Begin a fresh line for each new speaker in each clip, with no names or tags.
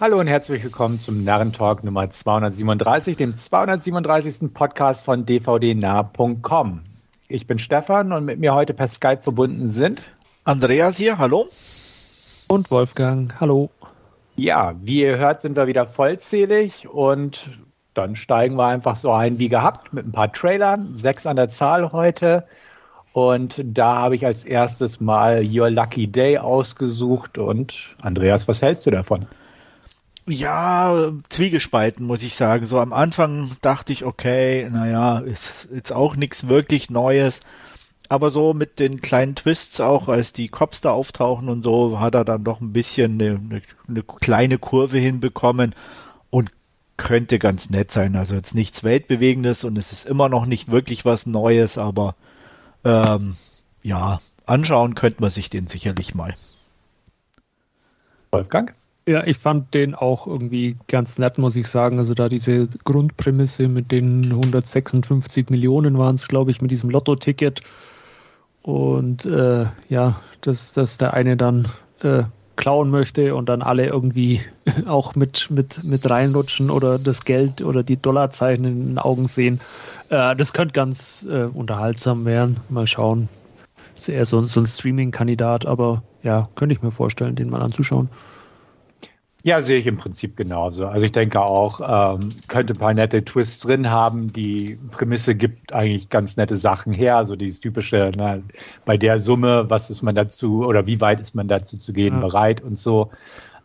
Hallo und herzlich willkommen zum Narrentalk Nummer 237, dem 237. Podcast von dvdnah.com. Ich bin Stefan und mit mir heute per Skype verbunden sind
Andreas hier, hallo.
Und Wolfgang, hallo.
Ja, wie ihr hört, sind wir wieder vollzählig und dann steigen wir einfach so ein wie gehabt mit ein paar Trailern, sechs an der Zahl heute. Und da habe ich als erstes mal Your Lucky Day ausgesucht. Und Andreas, was hältst du davon?
Ja, zwiegespalten, muss ich sagen. So am Anfang dachte ich, okay, naja, ist jetzt auch nichts wirklich Neues. Aber so mit den kleinen Twists auch, als die Cops da auftauchen und so, hat er dann doch ein bisschen eine, eine, eine kleine Kurve hinbekommen und könnte ganz nett sein. Also jetzt nichts Weltbewegendes und es ist immer noch nicht wirklich was Neues, aber ähm, ja, anschauen könnte man sich den sicherlich mal.
Wolfgang? Ja, ich fand den auch irgendwie ganz nett, muss ich sagen. Also da diese Grundprämisse mit den 156 Millionen waren es, glaube ich, mit diesem Lotto-Ticket. Und äh, ja, dass, dass der eine dann äh, klauen möchte und dann alle irgendwie auch mit, mit, mit reinrutschen oder das Geld oder die Dollarzeichen in den Augen sehen. Äh, das könnte ganz äh, unterhaltsam werden. Mal schauen. Ist eher so, so ein Streaming-Kandidat, aber ja, könnte ich mir vorstellen, den mal anzuschauen.
Ja, sehe ich im Prinzip genauso. Also ich denke auch, ähm, könnte ein paar nette Twists drin haben. Die Prämisse gibt eigentlich ganz nette Sachen her. Also dieses typische, na, bei der Summe, was ist man dazu oder wie weit ist man dazu zu gehen ja. bereit und so.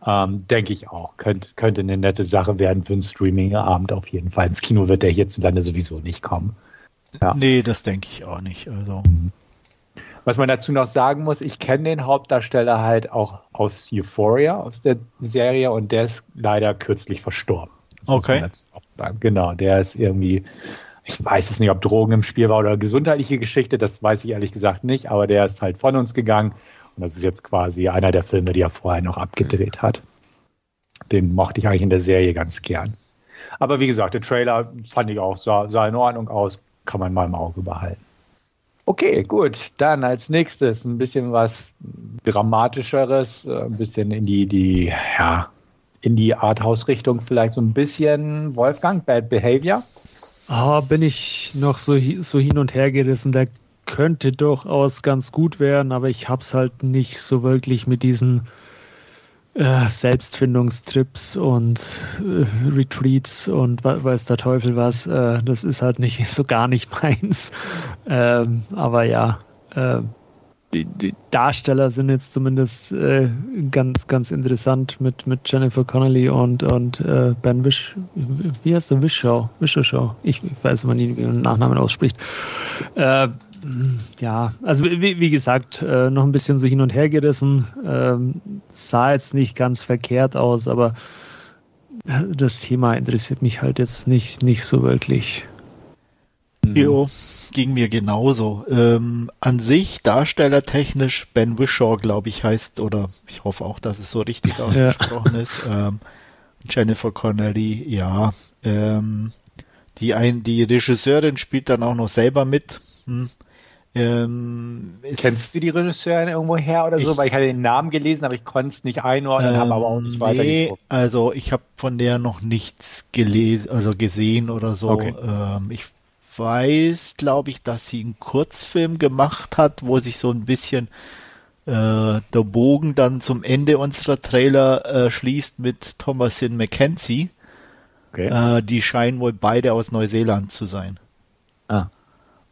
Ähm, denke ich auch. Könnte, könnte eine nette Sache werden für einen Streaming-Abend auf jeden Fall. Ins Kino wird der hierzulande sowieso nicht kommen.
Ja. Nee, das denke ich auch nicht. Also. Mhm.
Was man dazu noch sagen muss, ich kenne den Hauptdarsteller halt auch aus Euphoria, aus der Serie, und der ist leider kürzlich verstorben.
Das okay.
Genau, der ist irgendwie, ich weiß es nicht, ob Drogen im Spiel war oder gesundheitliche Geschichte, das weiß ich ehrlich gesagt nicht, aber der ist halt von uns gegangen und das ist jetzt quasi einer der Filme, die er vorher noch abgedreht hat. Den mochte ich eigentlich in der Serie ganz gern. Aber wie gesagt, der Trailer fand ich auch, sah, sah in Ordnung aus, kann man mal im Auge behalten. Okay, gut. Dann als nächstes ein bisschen was Dramatischeres, äh, ein bisschen in die, die, ja, in die Arthouse-Richtung vielleicht so ein bisschen. Wolfgang, Bad Behavior?
Oh, bin ich noch so, so hin und her gerissen. Der könnte durchaus ganz gut werden, aber ich hab's halt nicht so wirklich mit diesen äh, Selbstfindungstrips und äh, Retreats und weiß der Teufel was. Äh, das ist halt nicht so gar nicht meins. Ähm, aber ja, äh, die, die, Darsteller sind jetzt zumindest äh, ganz, ganz interessant mit, mit Jennifer Connelly und, und Ben Wish. Wie heißt der Wischau? Wischerschau. Ich, ich weiß immer nie, wie man den Nachnamen ausspricht. Ja, also wie, wie gesagt, äh, noch ein bisschen so hin und her gerissen. Ähm, sah jetzt nicht ganz verkehrt aus, aber das Thema interessiert mich halt jetzt nicht, nicht so wirklich.
Mhm. Jo, ging mir genauso. Ähm, an sich darstellertechnisch Ben Wishaw, glaube ich, heißt, oder ich hoffe auch, dass es so richtig ausgesprochen ja. ist. Ähm, Jennifer Connelly, ja. Ähm, die, ein, die Regisseurin spielt dann auch noch selber mit. Hm.
Ähm, Kennst du die Regisseurin irgendwo her oder so? Ich, Weil ich hatte den Namen gelesen, aber ich konnte es nicht einordnen, ähm, habe aber auch nicht weiter nee,
Also ich habe von der noch nichts gelesen, also gesehen oder so. Okay. Ähm, ich weiß, glaube ich, dass sie einen Kurzfilm gemacht hat, wo sich so ein bisschen äh, der Bogen dann zum Ende unserer Trailer äh, schließt mit Thomasin McKenzie. Okay. Äh, die scheinen wohl beide aus Neuseeland zu sein. Ah.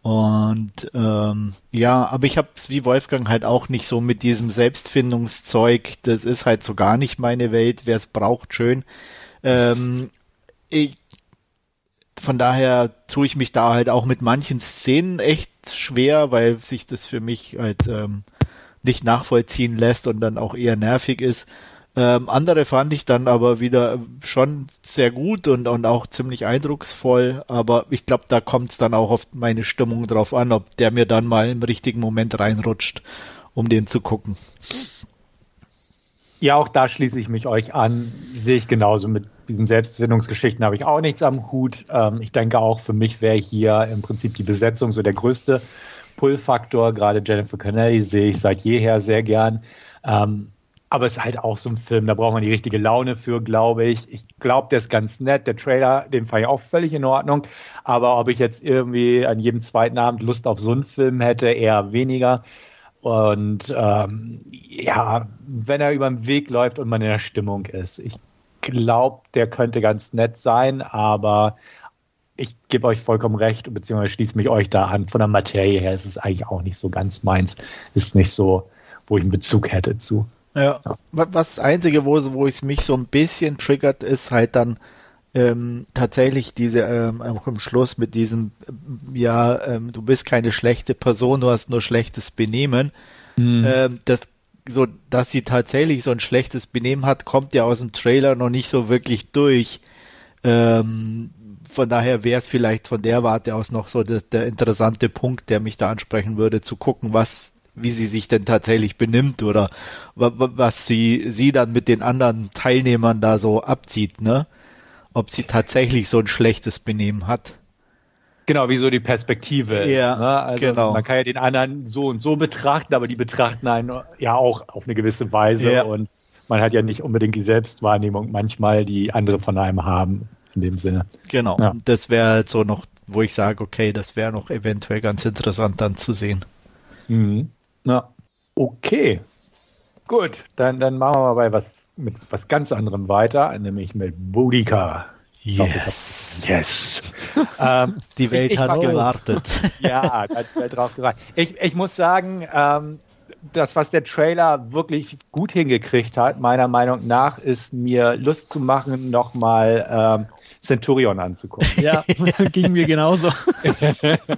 Und ähm, ja, aber ich habe wie Wolfgang halt auch nicht so mit diesem Selbstfindungszeug. Das ist halt so gar nicht meine Welt. Wer es braucht, schön. Ähm, ich, von daher tue ich mich da halt auch mit manchen Szenen echt schwer, weil sich das für mich halt ähm, nicht nachvollziehen lässt und dann auch eher nervig ist. Ähm, andere fand ich dann aber wieder schon sehr gut und, und auch ziemlich eindrucksvoll, aber ich glaube, da kommt es dann auch auf meine Stimmung drauf an, ob der mir dann mal im richtigen Moment reinrutscht, um den zu gucken.
Ja, auch da schließe ich mich euch an. Sehe ich genauso. Mit diesen Selbstfindungsgeschichten habe ich auch nichts am Hut. Ähm, ich denke auch, für mich wäre hier im Prinzip die Besetzung so der größte Pull-Faktor. Gerade Jennifer Connelly sehe ich seit jeher sehr gern. Ähm, aber es ist halt auch so ein Film, da braucht man die richtige Laune für, glaube ich. Ich glaube, der ist ganz nett. Der Trailer, den fand ich auch völlig in Ordnung. Aber ob ich jetzt irgendwie an jedem zweiten Abend Lust auf so einen Film hätte, eher weniger. Und ähm, ja, wenn er über den Weg läuft und man in der Stimmung ist. Ich glaube, der könnte ganz nett sein, aber ich gebe euch vollkommen recht, beziehungsweise schließe mich euch da an. Von der Materie her ist es eigentlich auch nicht so ganz meins. Ist nicht so, wo ich einen Bezug hätte zu.
Ja. ja. Was das Einzige, wo, wo es mich so ein bisschen triggert, ist halt dann ähm, tatsächlich diese, ähm, auch im Schluss mit diesem, ja, ähm, du bist keine schlechte Person, du hast nur schlechtes Benehmen. Mhm. Ähm, das, so, dass sie tatsächlich so ein schlechtes Benehmen hat, kommt ja aus dem Trailer noch nicht so wirklich durch. Ähm, von daher wäre es vielleicht von der Warte aus noch so der, der interessante Punkt, der mich da ansprechen würde, zu gucken, was wie sie sich denn tatsächlich benimmt oder was sie, sie dann mit den anderen Teilnehmern da so abzieht, ne? Ob sie tatsächlich so ein schlechtes Benehmen hat.
Genau, wie so die Perspektive
ja,
ist. Ne? Also genau. man kann ja den anderen so und so betrachten, aber die betrachten einen ja auch auf eine gewisse Weise ja. und man hat ja nicht unbedingt die Selbstwahrnehmung manchmal, die andere von einem haben, in dem Sinne.
Genau, ja. das wäre halt so noch, wo ich sage, okay, das wäre noch eventuell ganz interessant dann zu sehen.
Mhm. Na, okay. Gut, dann, dann machen wir mal bei was mit was ganz anderem weiter, nämlich mit Boudica.
Yes.
Yes.
ähm, Die Welt ich, hat ich, gewartet.
ja, hat, hat drauf gewartet. Ich, ich muss sagen, ähm, das, was der Trailer wirklich gut hingekriegt hat, meiner Meinung nach, ist mir Lust zu machen, nochmal ähm, Centurion anzugucken.
Ja, ging mir genauso.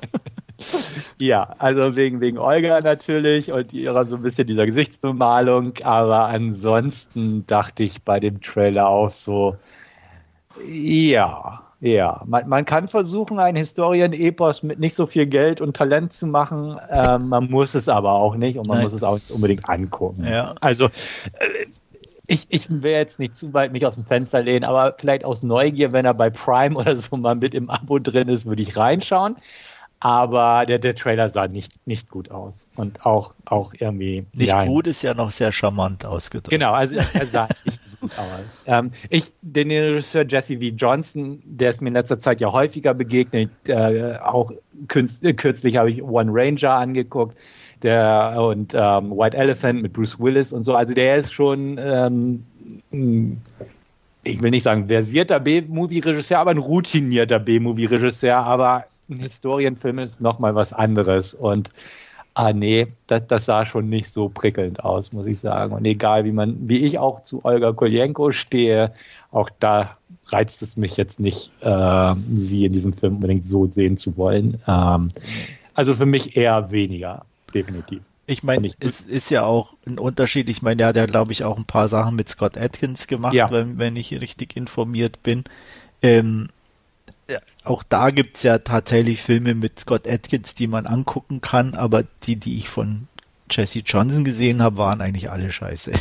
ja, also wegen, wegen Olga natürlich und ihrer so ein bisschen dieser Gesichtsbemalung, aber ansonsten dachte ich bei dem Trailer auch so, ja, ja, man, man kann versuchen, ein Historien-Epos mit nicht so viel Geld und Talent zu machen. Ähm, man muss es aber auch nicht und man Nein. muss es auch nicht unbedingt angucken.
Ja.
Also, äh, ich, ich will jetzt nicht zu weit mich aus dem Fenster lehnen, aber vielleicht aus Neugier, wenn er bei Prime oder so mal mit im Abo drin ist, würde ich reinschauen. Aber der, der Trailer sah nicht, nicht gut aus. Und auch, auch irgendwie.
Nicht ja, gut ist ja noch sehr charmant ausgedrückt.
Genau, also er sah nicht gut aus. Ähm, ich, den Regisseur Jesse V. Johnson, der ist mir in letzter Zeit ja häufiger begegnet. Äh, auch künst, kürzlich habe ich One Ranger angeguckt. Der, und ähm, White Elephant mit Bruce Willis und so. Also der ist schon ähm, ich will nicht sagen versierter B-Movie-Regisseur, aber ein routinierter B-Movie-Regisseur. Aber ein Historienfilm ist nochmal was anderes. Und ah nee, das, das, sah schon nicht so prickelnd aus, muss ich sagen. Und egal, wie man, wie ich auch zu Olga Koljenko stehe, auch da reizt es mich jetzt nicht, äh, sie in diesem Film unbedingt so sehen zu wollen. Ähm, also für mich eher weniger, definitiv.
Ich meine, es ist ja auch ein Unterschied. Ich meine, der hat ja, glaube ich, auch ein paar Sachen mit Scott Atkins gemacht, ja. wenn, wenn ich richtig informiert bin. Ähm, auch da gibt es ja tatsächlich Filme mit Scott Atkins, die man angucken kann, aber die, die ich von Jesse Johnson gesehen habe, waren eigentlich alle scheiße.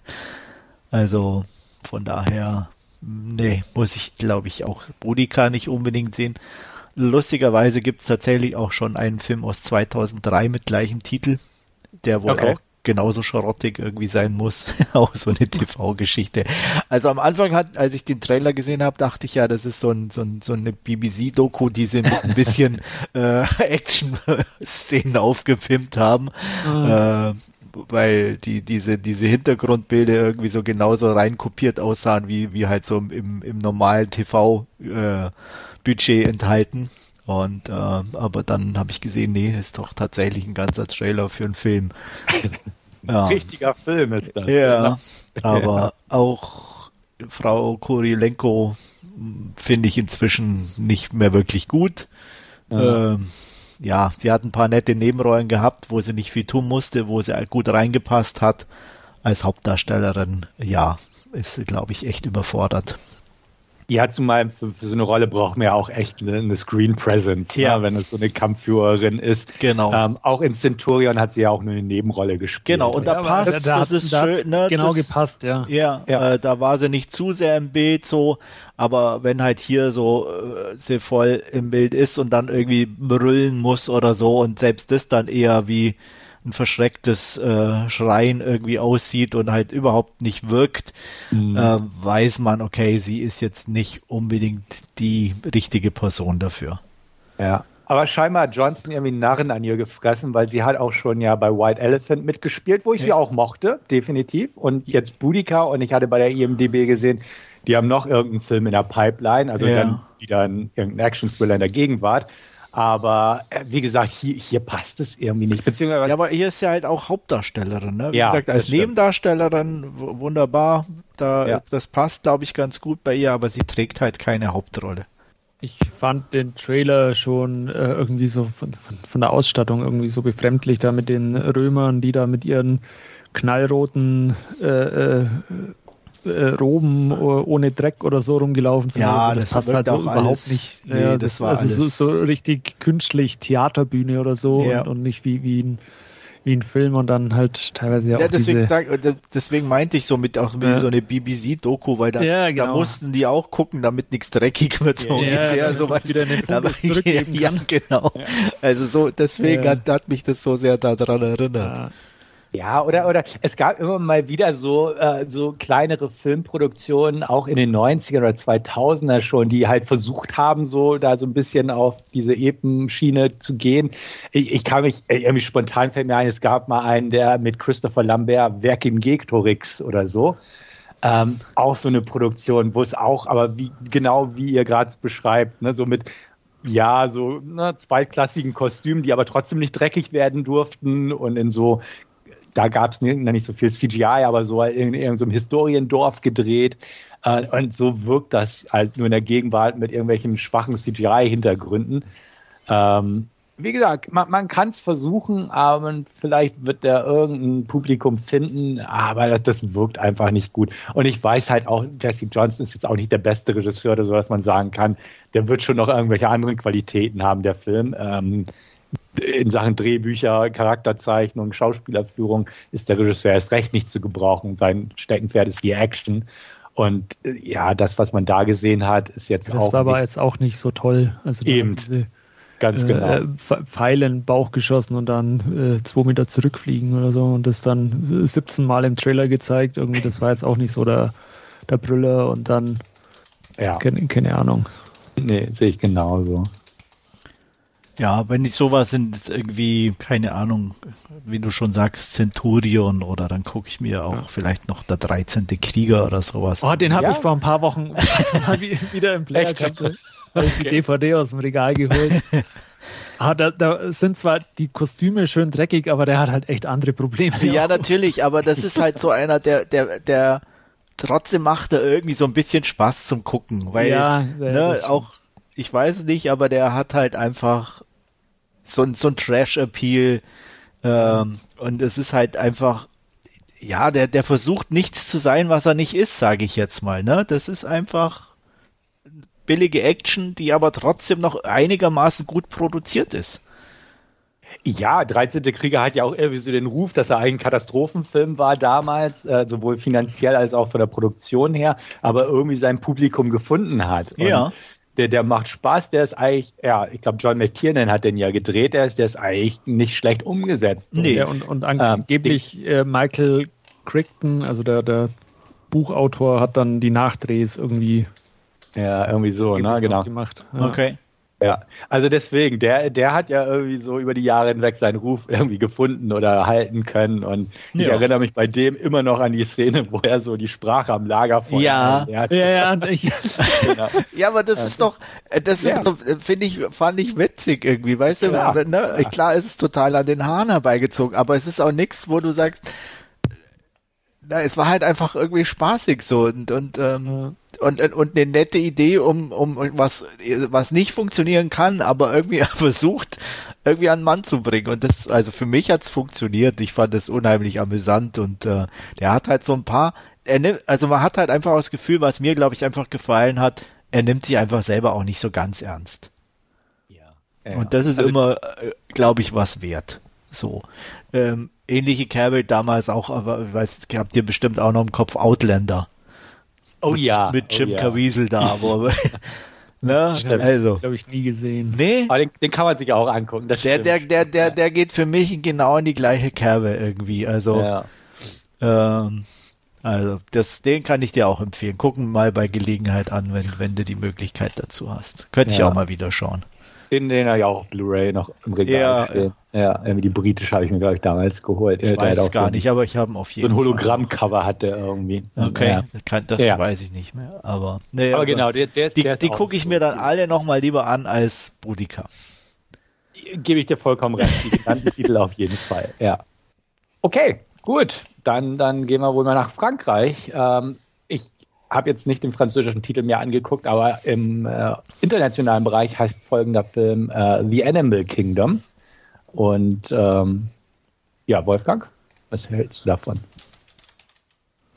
also von daher, nee, muss ich glaube ich auch Bodica nicht unbedingt sehen. Lustigerweise gibt es tatsächlich auch schon einen Film aus 2003 mit gleichem Titel, der wohl okay. auch genauso schrottig irgendwie sein muss. auch so eine TV-Geschichte. Also am Anfang hat, als ich den Trailer gesehen habe, dachte ich ja, das ist so, ein, so, ein, so eine BBC-Doku, die sie mit ein bisschen äh, Action-Szenen aufgepimpt haben. Mhm. Äh, weil die, diese, diese Hintergrundbilder irgendwie so genauso reinkopiert aussahen, wie, wie halt so im, im normalen TV-Budget äh, enthalten. Und äh, aber dann habe ich gesehen, nee, ist doch tatsächlich ein ganzer Trailer für einen Film.
ja. Richtiger Film ist das.
Ja, aber ja. auch Frau Kurilenko finde ich inzwischen nicht mehr wirklich gut. Ja. Ähm, ja, sie hat ein paar nette Nebenrollen gehabt, wo sie nicht viel tun musste, wo sie gut reingepasst hat. Als Hauptdarstellerin, ja, ist sie, glaube ich, echt überfordert
ja, zumal für, für, so eine Rolle braucht man ja auch echt eine, eine Screen Presence, ne, ja. ne, wenn es so eine Kampfführerin ist.
Genau.
Ähm, auch in Centurion hat sie ja auch nur eine Nebenrolle gespielt.
Genau, und da ja, passt,
da, das ist da schön, ne,
genau das, gepasst, ja. Ja, ja. Äh, da war sie nicht zu sehr im Bild so, aber wenn halt hier so äh, sie voll im Bild ist und dann irgendwie brüllen muss oder so und selbst das dann eher wie ein verschrecktes äh, Schreien irgendwie aussieht und halt überhaupt nicht wirkt, mhm. äh, weiß man, okay, sie ist jetzt nicht unbedingt die richtige Person dafür.
Ja, aber scheinbar hat Johnson irgendwie Narren an ihr gefressen, weil sie hat auch schon ja bei White Elephant mitgespielt, wo ich ja. sie auch mochte, definitiv. Und jetzt Boudica und ich hatte bei der IMDB gesehen, die haben noch irgendeinen Film in der Pipeline, also ja. dann wieder ein, irgendein Action-Thriller in der Gegenwart. Aber äh, wie gesagt, hier, hier passt es irgendwie nicht. Beziehungsweise
ja, aber hier ist ja halt auch Hauptdarstellerin. Ne? Wie ja, gesagt, als Nebendarstellerin wunderbar. Da, ja. Das passt, glaube ich, ganz gut bei ihr, aber sie trägt halt keine Hauptrolle.
Ich fand den Trailer schon äh, irgendwie so von, von, von, der Ausstattung irgendwie so befremdlich, da mit den Römern, die da mit ihren knallroten äh, äh, äh Roben ohne Dreck oder so rumgelaufen sind.
Ja, also das, das passt halt so überhaupt alles, nicht.
Nee, ja, das, das war also so, so, richtig künstlich Theaterbühne oder so ja. und, und, nicht wie, wie ein wie ein Film und dann halt teilweise ja, ja auch
deswegen, diese... deswegen meinte ich so mit auch wie ja. so eine BBC-Doku, weil da, ja, genau. da mussten die auch gucken, damit nichts dreckig wird. So ungefähr, ja, so was. Wieder ja, genau. Also so, deswegen hat, hat mich das so sehr daran erinnert.
Ja, oder, oder es gab immer mal wieder so, äh, so kleinere Filmproduktionen, auch in den 90er oder 2000er schon, die halt versucht haben, so da so ein bisschen auf diese Epenschiene zu gehen. Ich, ich kann mich, äh, irgendwie spontan fällt mir ein, es gab mal einen, der mit Christopher Lambert Werk im Gektorix oder so. Ähm, auch so eine Produktion, wo es auch, aber wie, genau wie ihr gerade beschreibt, ne, so mit ja, so ne, zweitklassigen Kostümen, die aber trotzdem nicht dreckig werden durften und in so da gab es nicht so viel CGI, aber so in irgendeinem so Historiendorf gedreht. Äh, und so wirkt das halt nur in der Gegenwart mit irgendwelchen schwachen CGI-Hintergründen. Ähm, wie gesagt, man, man kann es versuchen, aber vielleicht wird der irgendein Publikum finden, aber das, das, wirkt einfach nicht gut. Und ich weiß halt auch, Jesse Johnson ist jetzt auch nicht der beste Regisseur oder so, dass man sagen kann, der wird schon noch irgendwelche anderen Qualitäten haben, der Film. Ähm, in Sachen Drehbücher, Charakterzeichnung, Schauspielerführung ist der Regisseur erst recht nicht zu gebrauchen. Sein Steckenpferd ist die Action. Und äh, ja, das, was man da gesehen hat, ist jetzt
das
auch.
Das war aber jetzt auch nicht so toll.
Also Eben. Diese, Ganz genau. Äh,
Pfeile in den Bauch geschossen und dann äh, zwei Meter zurückfliegen oder so und das dann 17 Mal im Trailer gezeigt. Irgendwie, das war jetzt auch nicht so der, der Brüller und dann ja. keine, keine Ahnung.
Nee, sehe ich genauso.
Ja, wenn nicht sowas sind, irgendwie, keine Ahnung, wie du schon sagst, Centurion oder dann gucke ich mir auch ja. vielleicht noch der 13. Krieger oder sowas.
Oh, den habe ja. ich vor ein paar Wochen wieder im Player ich die DVD aus dem Regal geholt. Ah, da, da, sind zwar die Kostüme schön dreckig, aber der hat halt echt andere Probleme.
Ja, natürlich, aber das ist halt so einer, der, der, der trotzdem macht er irgendwie so ein bisschen Spaß zum Gucken, weil ja, ne, auch ich weiß nicht, aber der hat halt einfach so, so ein Trash-Appeal. Ähm, und es ist halt einfach, ja, der, der versucht nichts zu sein, was er nicht ist, sage ich jetzt mal. Ne? Das ist einfach billige Action, die aber trotzdem noch einigermaßen gut produziert ist.
Ja, 13. Krieger hat ja auch irgendwie so den Ruf, dass er eigentlich ein Katastrophenfilm war damals, äh, sowohl finanziell als auch von der Produktion her, aber irgendwie sein Publikum gefunden hat. Und
ja
der, der macht Spaß, der ist eigentlich, ja, ich glaube, John McTiernan hat den ja gedreht, der ist, der ist eigentlich nicht schlecht umgesetzt.
Nee, und, und, und angeblich ähm, äh, Michael Crichton, also der, der Buchautor, hat dann die Nachdrehs irgendwie.
Ja, irgendwie so, ne, genau.
Gemacht.
Ja. Okay.
Ja, also deswegen, der, der hat ja irgendwie so über die Jahre hinweg seinen Ruf irgendwie gefunden oder halten können. Und ich ja. erinnere mich bei dem immer noch an die Szene, wo er so die Sprache am Lagerfeuer
ja.
ja, ja, ja, ich,
genau. ja, aber das ist doch, äh, das ja. so, äh, finde ich, fand ich witzig irgendwie, weißt klar. du? Ne? Klar, ist es total an den Haaren herbeigezogen, aber es ist auch nichts, wo du sagst, na, es war halt einfach irgendwie spaßig so und, und ähm, und, und eine nette Idee, um, um was, was nicht funktionieren kann, aber irgendwie versucht, irgendwie an den Mann zu bringen. Und das, also für mich hat's funktioniert. Ich fand es unheimlich amüsant und äh, der hat halt so ein paar, er nimmt, also man hat halt einfach das Gefühl, was mir, glaube ich, einfach gefallen hat, er nimmt sich einfach selber auch nicht so ganz ernst. Ja. ja und das ist also immer, äh, glaube ich, was wert. So. Ähm, ähnliche Kerbe damals auch, aber ich weiß, habt ihr bestimmt auch noch im Kopf Outlander.
Oh ja.
Mit Jim
oh ja.
Caviezel da, wo Ne? Also.
Glaube ich nie gesehen.
Nee.
Aber den, den, kann man sich auch angucken.
der, der, der, der, der geht für mich genau in die gleiche Kerbe irgendwie. Also, ja. ähm, also das, den kann ich dir auch empfehlen. Gucken mal bei Gelegenheit an, wenn, wenn du die Möglichkeit dazu hast. Könnte ja. ich auch mal wieder schauen.
In den er ja auch Blu-ray noch im Regal ja, stehen. Ja, irgendwie die britische habe ich mir, glaube ich, damals geholt.
Ich weiß gar so nicht, aber ich habe ihn auf jeden
Fall. So ein Hologramm-Cover hat der irgendwie.
Okay, ja. das, kann, das ja. weiß ich nicht mehr. Aber,
nee, aber, aber genau, der, der
ist, die, die gucke ich mir dann alle nochmal lieber an als Boudica.
Gebe ich dir vollkommen recht. Die genannten Titel auf jeden Fall, ja. Okay, gut. Dann, dann gehen wir wohl mal nach Frankreich. Ähm, ich habe jetzt nicht den französischen Titel mir angeguckt, aber im äh, internationalen Bereich heißt folgender Film äh, The Animal Kingdom. Und ähm, ja, Wolfgang, was hältst du davon?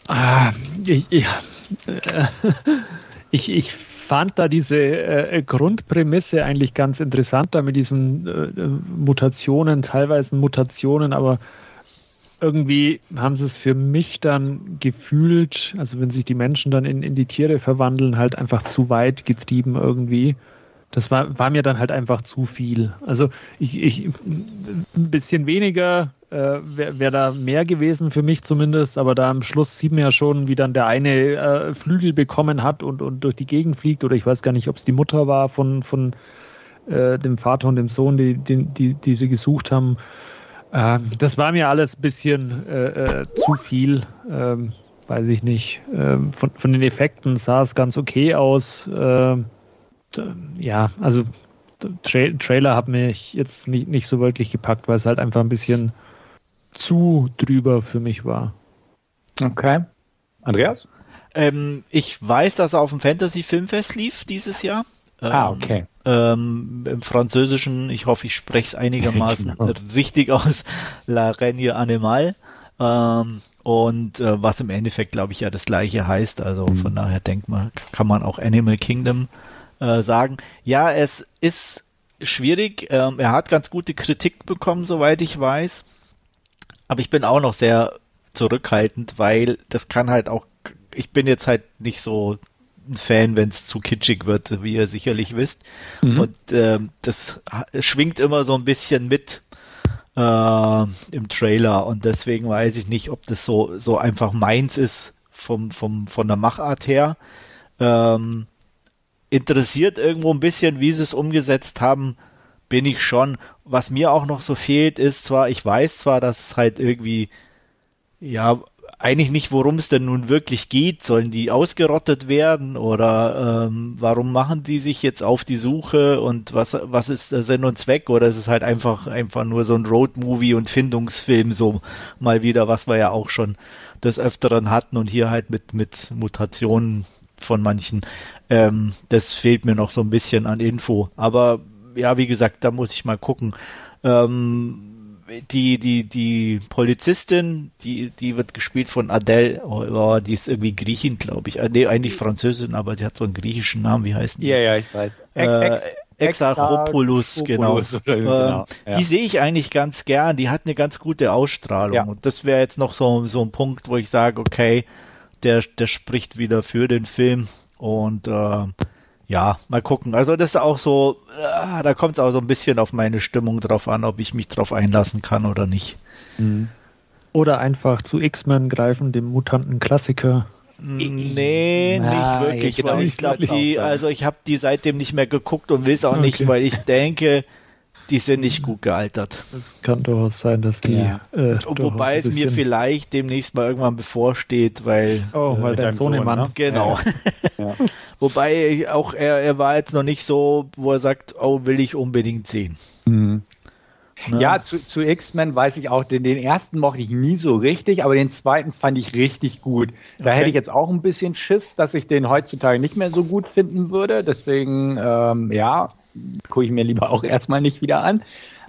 Ah, ich, äh, ich, ich, fand da diese äh, Grundprämisse eigentlich ganz interessant, da mit diesen äh, Mutationen, teilweise Mutationen, aber irgendwie haben sie es für mich dann gefühlt, also wenn sich die Menschen dann in, in die Tiere verwandeln, halt einfach zu weit getrieben irgendwie. Das war, war mir dann halt einfach zu viel. Also ich, ich ein bisschen weniger äh, wäre wär da mehr gewesen für mich zumindest, aber da am Schluss sieht man ja schon, wie dann der eine äh, Flügel bekommen hat und, und durch die Gegend fliegt, oder ich weiß gar nicht, ob es die Mutter war von, von äh, dem Vater und dem Sohn, die, die, die, die sie gesucht haben. Ähm, das war mir alles ein bisschen äh, äh, zu viel. Ähm, weiß ich nicht. Ähm, von, von, den Effekten sah es ganz okay aus. Ähm, ja, also Tra Trailer hat mich jetzt nicht, nicht so wirklich gepackt, weil es halt einfach ein bisschen zu drüber für mich war.
Okay. Andreas?
Ähm, ich weiß, dass er auf dem Fantasy Filmfest lief dieses Jahr.
ah, ähm, okay
ähm, im Französischen, ich hoffe, ich spreche es einigermaßen genau. richtig aus, La Reine Animal. Ähm, und äh, was im Endeffekt, glaube ich, ja das gleiche heißt. Also mhm. von daher denkt man, kann man auch Animal Kingdom äh, sagen. Ja, es ist schwierig. Ähm, er hat ganz gute Kritik bekommen, soweit ich weiß. Aber ich bin auch noch sehr zurückhaltend, weil das kann halt auch, ich bin jetzt halt nicht so ein Fan, wenn es zu kitschig wird, wie ihr sicherlich wisst. Mhm. Und ähm, das schwingt immer so ein bisschen mit äh, im Trailer und deswegen weiß ich nicht, ob das so so einfach meins ist vom vom von der Machart her. Ähm, interessiert irgendwo ein bisschen, wie sie es umgesetzt haben, bin ich schon. Was mir auch noch so fehlt, ist zwar, ich weiß zwar, dass es halt irgendwie ja eigentlich nicht, worum es denn nun wirklich geht. Sollen die ausgerottet werden oder ähm, warum machen die sich jetzt auf die Suche und was, was ist der Sinn und Zweck? Oder ist es halt einfach, einfach nur so ein Roadmovie und Findungsfilm, so mal wieder, was wir ja auch schon des Öfteren hatten und hier halt mit, mit Mutationen von manchen. Ähm, das fehlt mir noch so ein bisschen an Info. Aber ja, wie gesagt, da muss ich mal gucken. Ähm, die, die, die Polizistin, die, die wird gespielt von Adele, oh, die ist irgendwie Griechin, glaube ich. Äh, nee, eigentlich Französin, aber die hat so einen griechischen Namen, wie heißt die?
Ja, ja, ich weiß.
Äh, Exarchopoulos, genau. genau. Ähm, ja. Die sehe ich eigentlich ganz gern, die hat eine ganz gute Ausstrahlung. Ja. Und das wäre jetzt noch so, so ein Punkt, wo ich sage, okay, der, der spricht wieder für den Film. Und äh, ja, mal gucken. Also das ist auch so, äh, da kommt es auch so ein bisschen auf meine Stimmung drauf an, ob ich mich drauf einlassen kann oder nicht.
Mhm. Oder einfach zu X-Men greifen, dem mutanten Klassiker.
Nee, ah, nicht wirklich, genau, weil ich glaube, die, also ich habe die seitdem nicht mehr geguckt und will es auch okay. nicht, weil ich denke, die sind nicht gut gealtert.
Es kann durchaus sein, dass die. Ja.
Äh, Wobei es mir vielleicht demnächst mal irgendwann bevorsteht, weil.
Oh, weil äh, dein Sohnemann. Ne?
Genau. Ja. ja. Wobei auch er, er war jetzt noch nicht so, wo er sagt, oh, will ich unbedingt sehen. Mhm.
Ne? Ja, zu, zu X-Men weiß ich auch, den, den ersten mochte ich nie so richtig, aber den zweiten fand ich richtig gut. Da okay. hätte ich jetzt auch ein bisschen Schiss, dass ich den heutzutage nicht mehr so gut finden würde. Deswegen, ähm, ja, gucke ich mir lieber auch erstmal nicht wieder an.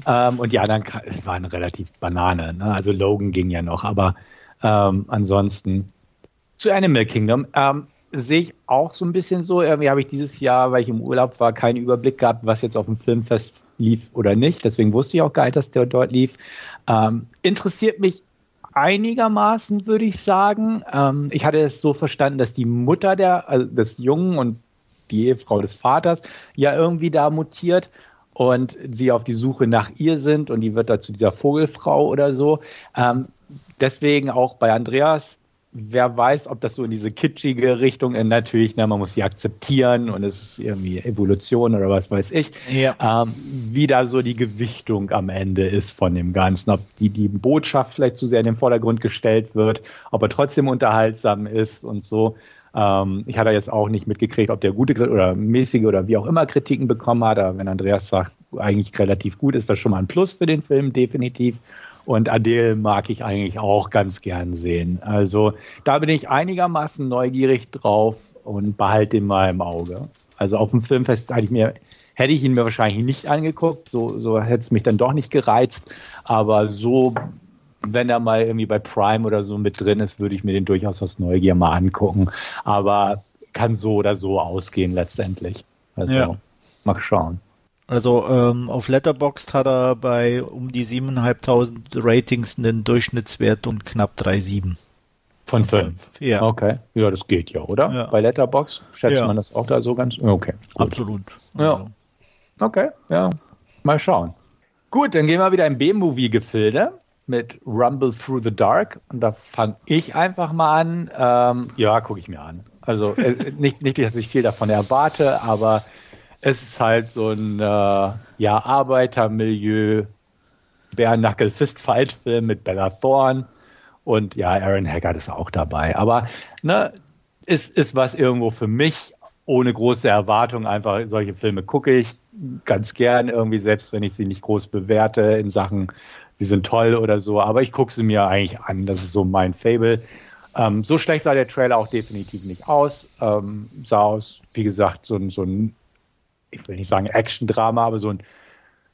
Ähm, und die anderen waren relativ Banane. Ne? Also Logan ging ja noch, aber ähm, ansonsten zu Animal Kingdom ähm, sehe ich auch so ein bisschen so. Irgendwie habe ich dieses Jahr, weil ich im Urlaub war, keinen Überblick gehabt, was jetzt auf dem Filmfest lief oder nicht. Deswegen wusste ich auch gar nicht, dass der dort lief. Ähm, interessiert mich einigermaßen, würde ich sagen. Ähm, ich hatte es so verstanden, dass die Mutter der, also des Jungen und die Ehefrau des Vaters, ja irgendwie da mutiert und sie auf die Suche nach ihr sind und die wird da zu dieser Vogelfrau oder so. Ähm, deswegen auch bei Andreas wer weiß, ob das so in diese kitschige Richtung, in natürlich, ne, man muss sie akzeptieren und es ist irgendwie Evolution oder was weiß ich, ja. ähm, wie da so die Gewichtung am Ende ist von dem Ganzen, ob die, die Botschaft vielleicht zu sehr in den Vordergrund gestellt wird, ob er trotzdem unterhaltsam ist und so. Ähm, ich hatte jetzt auch nicht mitgekriegt, ob der gute oder mäßige oder wie auch immer Kritiken bekommen hat, aber wenn Andreas sagt, eigentlich relativ gut, ist das schon mal ein Plus für den Film, definitiv. Und Adele mag ich eigentlich auch ganz gern sehen. Also da bin ich einigermaßen neugierig drauf und behalte ihn mal im Auge. Also auf dem Filmfest hätte ich, mir, hätte ich ihn mir wahrscheinlich nicht angeguckt. So, so hätte es mich dann doch nicht gereizt. Aber so, wenn er mal irgendwie bei Prime oder so mit drin ist, würde ich mir den durchaus aus Neugier mal angucken. Aber kann so oder so ausgehen letztendlich. Also ja. mal schauen.
Also ähm, auf Letterboxd hat er bei um die 7.500 Ratings einen Durchschnittswert und knapp 3,7.
Von 5?
Ja.
Okay. Ja, das geht ja, oder? Ja. Bei Letterboxd schätzt ja. man das auch da so ganz? Okay.
Gut. Absolut.
Ja. Also. Okay, ja. Mal schauen. Gut, dann gehen wir wieder im B-Movie-Gefilde mit Rumble Through the Dark. Und da fange ich einfach mal an. Ähm, ja, gucke ich mir an. Also äh, nicht, nicht, dass ich viel davon erwarte, aber es ist halt so ein äh, ja, Arbeitermilieu, Bare Fist Fight Film mit Bella Thorne und ja, Aaron Haggard ist auch dabei. Aber ne, es ist was irgendwo für mich ohne große Erwartung einfach solche Filme gucke ich ganz gern irgendwie, selbst wenn ich sie nicht groß bewerte in Sachen, sie sind toll oder so, aber ich gucke sie mir eigentlich an. Das ist so mein Fable. Ähm, so schlecht sah der Trailer auch definitiv nicht aus. Ähm, sah aus, wie gesagt, so, so ein ich will nicht sagen Action-Drama, aber so ein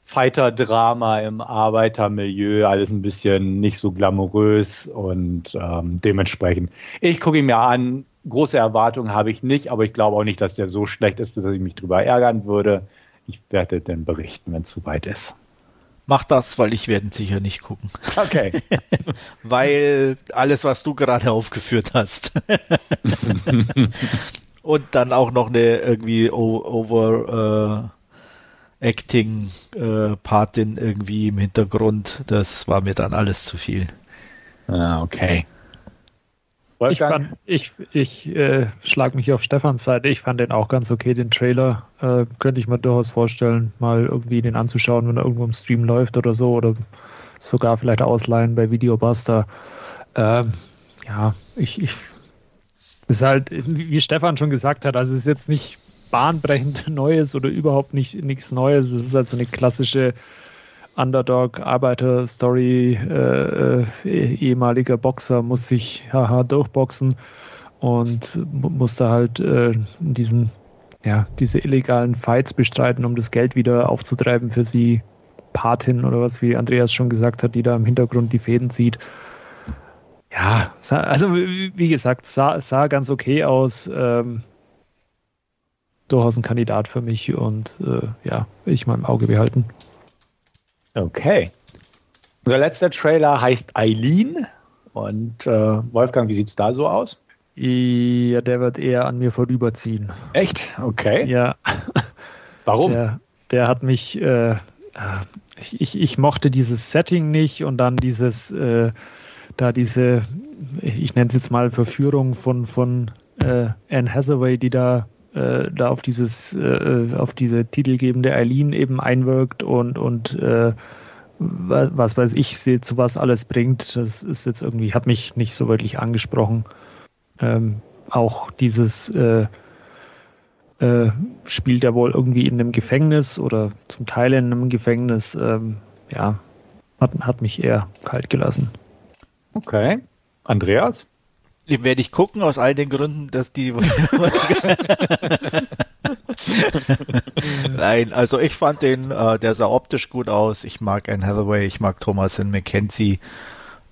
Fighter-Drama im Arbeitermilieu, alles ein bisschen nicht so glamourös und ähm, dementsprechend. Ich gucke ihn mir an, große Erwartungen habe ich nicht, aber ich glaube auch nicht, dass der so schlecht ist, dass ich mich drüber ärgern würde. Ich werde dann berichten, wenn es soweit ist.
Mach das, weil ich werde sicher nicht gucken.
Okay.
weil alles, was du gerade aufgeführt hast. und dann auch noch eine irgendwie over äh, acting äh, irgendwie im Hintergrund. Das war mir dann alles zu viel.
Ah, okay.
Ich, fand, ich, ich äh, schlage mich auf Stefans Seite. Ich fand den auch ganz okay, den Trailer. Äh, könnte ich mir durchaus vorstellen, mal irgendwie den anzuschauen, wenn er irgendwo im Stream läuft oder so. Oder sogar vielleicht ausleihen bei Videobuster. Ähm, ja, ich, ich ist halt, wie Stefan schon gesagt hat, also es ist jetzt nicht bahnbrechend Neues oder überhaupt nicht nichts Neues. Es ist halt so eine klassische Underdog-Arbeiter-Story. Äh, äh, ehemaliger Boxer muss sich haha durchboxen und muss da halt äh, diesen, ja, diese illegalen Fights bestreiten, um das Geld wieder aufzutreiben für die Patin oder was, wie Andreas schon gesagt hat, die da im Hintergrund die Fäden zieht. Ja, also wie gesagt, sah, sah ganz okay aus. Ähm, durchaus ein Kandidat für mich und äh, ja, ich mal im Auge behalten.
Okay. Unser letzter Trailer heißt Eileen. Und äh, Wolfgang, wie sieht es da so aus?
Ja, der wird eher an mir vorüberziehen.
Echt? Okay.
Ja.
Warum?
Der, der hat mich, äh, ich, ich, ich, mochte dieses Setting nicht und dann dieses äh, da diese, ich nenne es jetzt mal Verführung von, von äh, Anne Hathaway, die da, äh, da auf dieses, äh, auf diese titelgebende Eileen eben einwirkt und, und äh, was weiß ich, zu was alles bringt, das ist jetzt irgendwie, hat mich nicht so wirklich angesprochen. Ähm, auch dieses äh, äh, spielt er wohl irgendwie in einem Gefängnis oder zum Teil in einem Gefängnis. Ähm, ja, hat, hat mich eher kalt gelassen.
Okay. Andreas?
Den werde ich gucken, aus all den Gründen, dass die. Nein, also ich fand den, äh, der sah optisch gut aus. Ich mag Anne Hathaway, ich mag Thomasin McKenzie.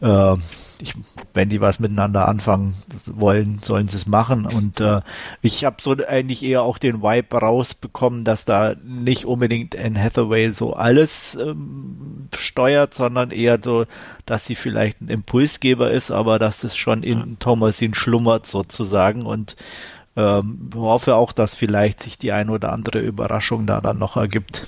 Äh, ich, wenn die was miteinander anfangen wollen, sollen sie es machen. Und äh, ich habe so eigentlich eher auch den Vibe rausbekommen, dass da nicht unbedingt Anne Hathaway so alles ähm, steuert, sondern eher so, dass sie vielleicht ein Impulsgeber ist, aber dass es schon in Thomasin schlummert sozusagen. Und ähm, hoffe auch, dass vielleicht sich die ein oder andere Überraschung da dann noch ergibt.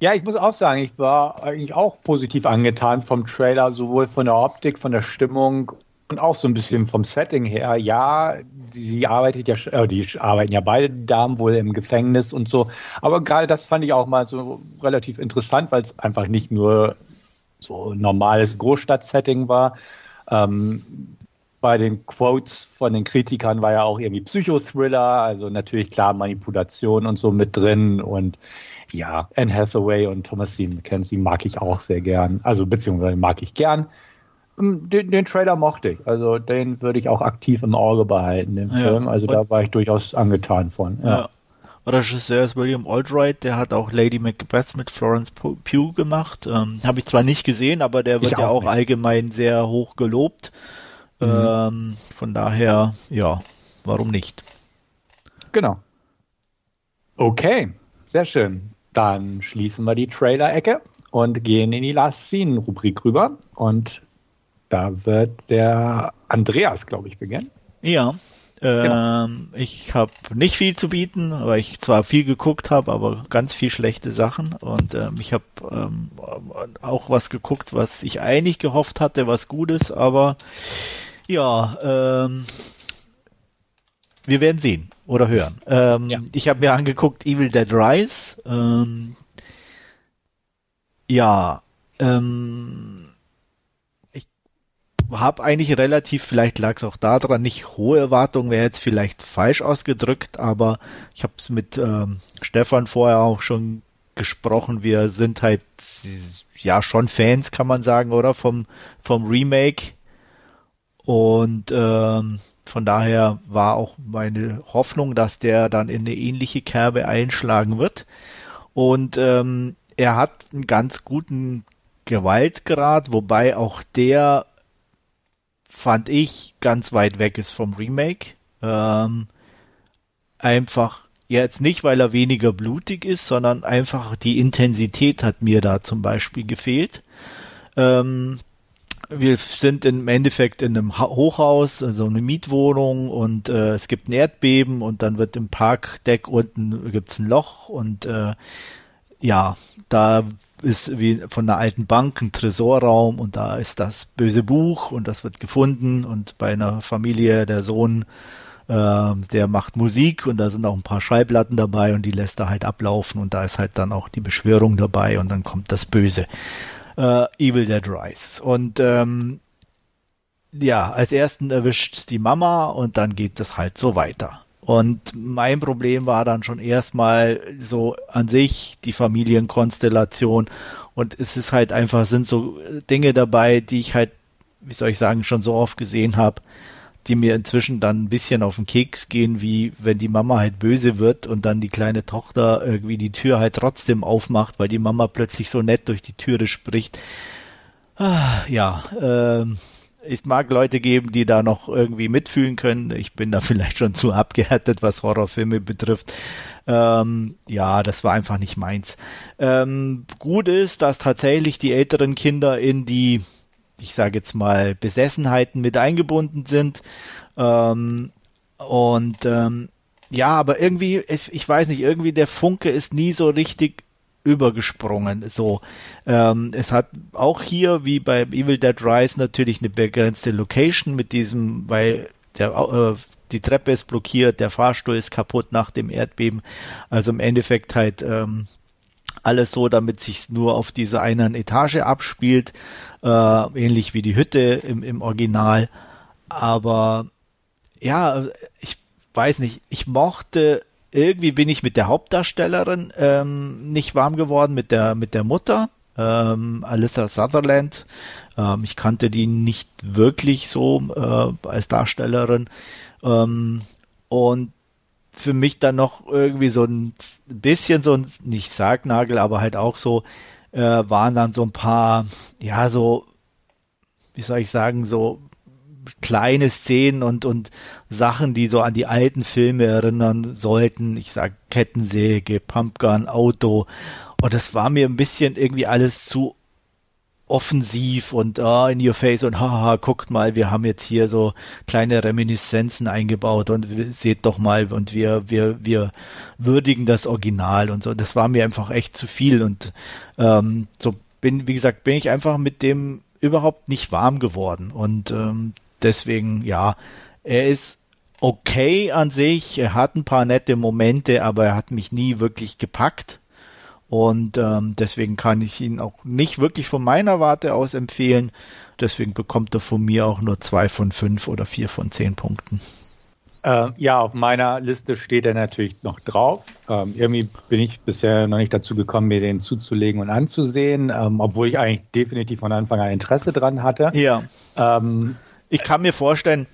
Ja, ich muss auch sagen, ich war eigentlich auch positiv angetan vom Trailer, sowohl von der Optik, von der Stimmung und auch so ein bisschen vom Setting her. Ja, sie arbeitet ja, äh, die arbeiten ja beide Damen wohl im Gefängnis und so. Aber gerade das fand ich auch mal so relativ interessant, weil es einfach nicht nur so normales Großstadt-Setting war. Ähm, bei den Quotes von den Kritikern war ja auch irgendwie Psychothriller, also natürlich klar Manipulation und so mit drin und ja, Anne Hathaway und Thomasine McKenzie mag ich auch sehr gern. Also beziehungsweise mag ich gern. Ähm, den, den Trailer mochte ich. Also den würde ich auch aktiv im Auge behalten, den ja. Film. Also da war ich durchaus angetan von. Ja. ja.
Regisseur ist William Aldright, der hat auch Lady Macbeth mit Florence Pugh gemacht. Ähm, Habe ich zwar nicht gesehen, aber der wird ich ja auch, auch allgemein sehr hoch gelobt. Mhm. Ähm, von daher, ja, warum nicht?
Genau. Okay, sehr schön. Dann schließen wir die Trailer-Ecke und gehen in die Last Scene-Rubrik rüber. Und da wird der Andreas, glaube ich, beginnen.
Ja, genau. ähm, ich habe nicht viel zu bieten, weil ich zwar viel geguckt habe, aber ganz viel schlechte Sachen. Und ähm, ich habe ähm, auch was geguckt, was ich eigentlich gehofft hatte, was Gutes, aber ja, ähm, wir werden sehen oder hören. Ähm, ja. Ich habe mir angeguckt Evil Dead Rise. Ähm, ja, ähm, ich habe eigentlich relativ, vielleicht lag es auch daran, nicht hohe Erwartungen, wäre jetzt vielleicht falsch ausgedrückt, aber ich habe es mit ähm, Stefan vorher auch schon gesprochen. Wir sind halt ja schon Fans, kann man sagen, oder vom vom Remake und ähm, von daher war auch meine Hoffnung, dass der dann in eine ähnliche Kerbe einschlagen wird. Und ähm, er hat einen ganz guten Gewaltgrad, wobei auch der fand ich ganz weit weg ist vom Remake. Ähm, einfach jetzt nicht, weil er weniger blutig ist, sondern einfach die Intensität hat mir da zum Beispiel gefehlt. Ähm, wir sind im Endeffekt in einem Hochhaus, also eine Mietwohnung und äh, es gibt ein Erdbeben und dann wird im Parkdeck unten gibt's ein Loch und äh, ja, da ist wie von einer alten Bank ein Tresorraum und da ist das böse Buch und das wird gefunden und bei einer Familie der Sohn äh, der macht Musik und da sind auch ein paar Schallplatten dabei und die lässt er halt ablaufen und da ist halt dann auch die Beschwörung dabei und dann kommt das Böse äh, Evil Dead Rise. Und ähm, ja, als ersten erwischt die Mama und dann geht es halt so weiter. Und mein Problem war dann schon erstmal so an sich die Familienkonstellation. Und es ist halt einfach, sind so Dinge dabei, die ich halt, wie soll ich sagen, schon so oft gesehen habe die mir inzwischen dann ein bisschen auf den Keks gehen, wie wenn die Mama halt böse wird und dann die kleine Tochter irgendwie die Tür halt trotzdem aufmacht, weil die Mama plötzlich so nett durch die Türe spricht. Ah, ja, ähm, es mag Leute geben, die da noch irgendwie mitfühlen können. Ich bin da vielleicht schon zu abgehärtet, was Horrorfilme betrifft. Ähm, ja, das war einfach nicht meins. Ähm, gut ist, dass tatsächlich die älteren Kinder in die ich sage jetzt mal, Besessenheiten mit eingebunden sind. Ähm, und ähm, ja, aber irgendwie, ist, ich weiß nicht, irgendwie der Funke ist nie so richtig übergesprungen. So, ähm, es hat auch hier wie bei Evil Dead Rise natürlich eine begrenzte Location mit diesem, weil der äh, die Treppe ist blockiert, der Fahrstuhl ist kaputt nach dem Erdbeben. Also im Endeffekt halt ähm, alles so, damit sich nur auf dieser einen Etage abspielt, äh, ähnlich wie die Hütte im, im Original. Aber ja, ich weiß nicht, ich mochte irgendwie bin ich mit der Hauptdarstellerin ähm, nicht warm geworden, mit der mit der Mutter, ähm, Alyssa Sutherland. Ähm, ich kannte die nicht wirklich so äh, als Darstellerin. Ähm, und für mich dann noch irgendwie so ein bisschen so ein, nicht Sargnagel, aber halt auch so, äh, waren dann so ein paar, ja, so, wie soll ich sagen, so kleine Szenen und, und Sachen, die so an die alten Filme erinnern sollten. Ich sag Kettensäge, Pumpgun, Auto. Und das war mir ein bisschen irgendwie alles zu offensiv und ah, in your face und haha, guckt mal, wir haben jetzt hier so kleine Reminiszenzen eingebaut und seht doch mal und wir, wir, wir würdigen das Original und so. Das war mir einfach echt zu viel und ähm, so bin, wie gesagt, bin ich einfach mit dem überhaupt nicht warm geworden und ähm, deswegen, ja, er ist okay an sich, er hat ein paar nette Momente, aber er hat mich nie wirklich gepackt. Und ähm, deswegen kann ich ihn auch nicht wirklich von meiner Warte aus empfehlen. Deswegen bekommt er von mir auch nur zwei von fünf oder vier von zehn Punkten.
Äh, ja, auf meiner Liste steht er natürlich noch drauf. Ähm, irgendwie bin ich bisher noch nicht dazu gekommen, mir den zuzulegen und anzusehen, ähm, obwohl ich eigentlich definitiv von Anfang an Interesse dran hatte.
Ja. Ähm, ich kann mir vorstellen,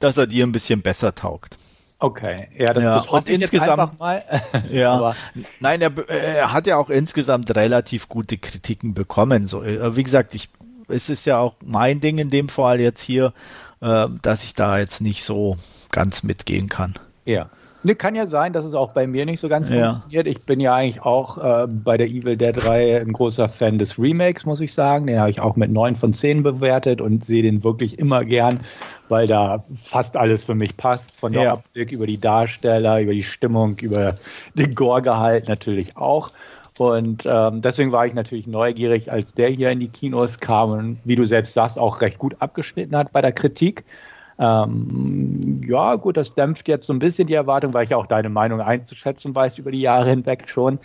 dass er dir ein bisschen besser taugt.
Okay,
ja, das, ja, das und insgesamt mal. ja, Aber, nein, er, er, hat ja auch insgesamt relativ gute Kritiken bekommen. So, äh, wie gesagt, ich, es ist ja auch mein Ding in dem Fall jetzt hier, äh, dass ich da jetzt nicht so ganz mitgehen kann.
Ja. Ne, kann ja sein, dass es auch bei mir nicht so ganz ja. funktioniert. Ich bin ja eigentlich auch äh, bei der Evil Dead 3 ein großer Fan des Remakes, muss ich sagen. Den habe ich auch mit 9 von 10 bewertet und sehe den wirklich immer gern, weil da fast alles für mich passt. Von der ja. Optik über die Darsteller, über die Stimmung, über den Gore-Gehalt natürlich auch. Und ähm, deswegen war ich natürlich neugierig, als der hier in die Kinos kam und wie du selbst sagst, auch recht gut abgeschnitten hat bei der Kritik. Ähm, ja, gut, das dämpft jetzt so ein bisschen die Erwartung, weil ich auch deine Meinung einzuschätzen weiß über die Jahre hinweg schon.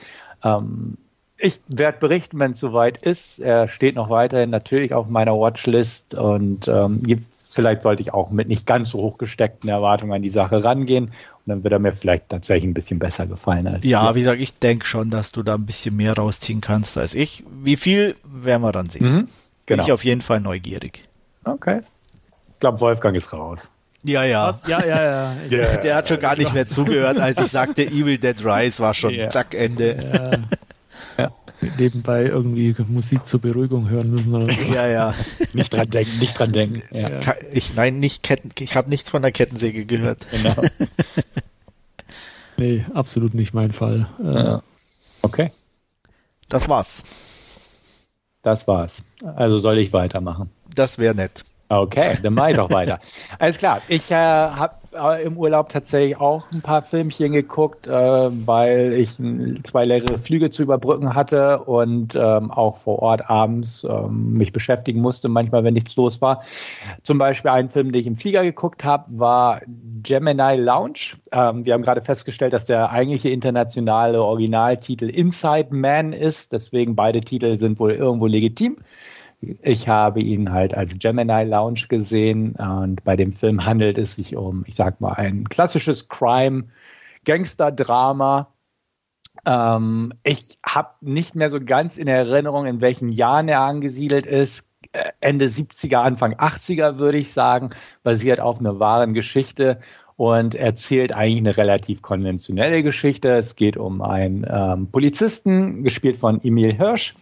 Ähm, ich werde berichten, wenn es soweit ist. Er steht noch weiterhin natürlich auf meiner Watchlist und ähm, vielleicht sollte ich auch mit nicht ganz so hochgesteckten Erwartungen an die Sache rangehen. Und dann wird er mir vielleicht tatsächlich ein bisschen besser gefallen als
Ja, dir. wie gesagt, ich denke schon, dass du da ein bisschen mehr rausziehen kannst als ich. Wie viel werden wir dann sehen? Mhm, genau. Bin ich auf jeden Fall neugierig.
Okay glaube, Wolfgang ist raus.
Ja, ja. Was? Ja, ja, ja. Der, der hat schon gar nicht mehr zugehört, als ich sagte, Evil Dead Rise war schon yeah. zack, Ende.
Ja. ja. Nebenbei irgendwie Musik zur Beruhigung hören müssen. Oder
so. Ja, ja.
Nicht dran denken, nicht dran denken. Ja.
Ich, nein, nicht Ketten, ich habe nichts von der Kettensäge gehört. Genau.
nee, absolut nicht mein Fall.
Ja. Okay.
Das war's.
Das war's. Also soll ich weitermachen.
Das wäre nett.
Okay, dann mache ich doch weiter. Alles klar, ich äh, habe äh, im Urlaub tatsächlich auch ein paar Filmchen geguckt, äh, weil ich zwei leere Flüge zu überbrücken hatte und ähm, auch vor Ort abends ähm, mich beschäftigen musste, manchmal, wenn nichts los war. Zum Beispiel ein Film, den ich im Flieger geguckt habe, war Gemini Lounge. Ähm, wir haben gerade festgestellt, dass der eigentliche internationale Originaltitel Inside Man ist, deswegen beide Titel sind wohl irgendwo legitim. Ich habe ihn halt als Gemini Lounge gesehen und bei dem Film handelt es sich um, ich sag mal, ein klassisches Crime-Gangster-Drama. Ähm, ich habe nicht mehr so ganz in Erinnerung, in welchen Jahren er angesiedelt ist. Äh, Ende 70er, Anfang 80er würde ich sagen, basiert auf einer wahren Geschichte und erzählt eigentlich eine relativ konventionelle Geschichte. Es geht um einen ähm, Polizisten, gespielt von Emil Hirsch,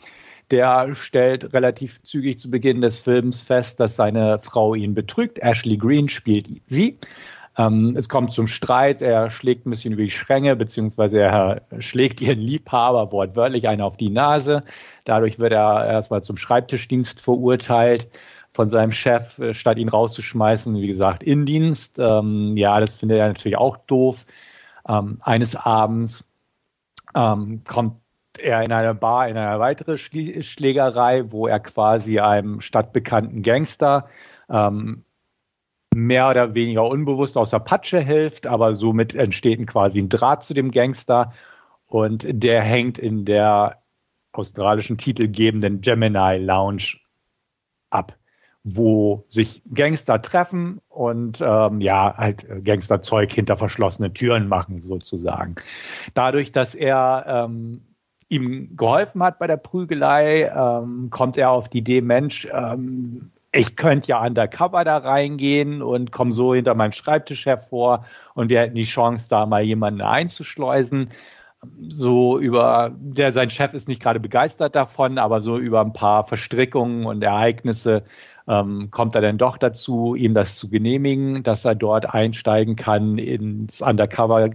der stellt relativ zügig zu Beginn des Films fest, dass seine Frau ihn betrügt. Ashley Green spielt sie. Ähm, es kommt zum Streit, er schlägt ein bisschen über die Schränke, beziehungsweise er schlägt ihren Liebhaber wortwörtlich einen auf die Nase. Dadurch wird er erstmal zum Schreibtischdienst verurteilt von seinem Chef, äh, statt ihn rauszuschmeißen, wie gesagt, in Dienst. Ähm, ja, das findet er natürlich auch doof. Ähm, eines Abends ähm, kommt er in einer Bar in einer weiteren Schlägerei, wo er quasi einem stadtbekannten Gangster ähm, mehr oder weniger unbewusst aus der Patsche hilft, aber somit entsteht quasi ein Draht zu dem Gangster und der hängt in der australischen titelgebenden Gemini Lounge ab, wo sich Gangster treffen und ähm, ja, halt Gangsterzeug hinter verschlossene Türen machen sozusagen. Dadurch, dass er ähm, ihm geholfen hat bei der Prügelei, ähm, kommt er auf die Idee, Mensch, ähm, ich könnte ja undercover da reingehen und komme so hinter meinem Schreibtisch hervor und wir hätten die Chance, da mal jemanden einzuschleusen. So über, der sein Chef ist nicht gerade begeistert davon, aber so über ein paar Verstrickungen und Ereignisse ähm, kommt er dann doch dazu, ihm das zu genehmigen, dass er dort einsteigen kann ins Undercover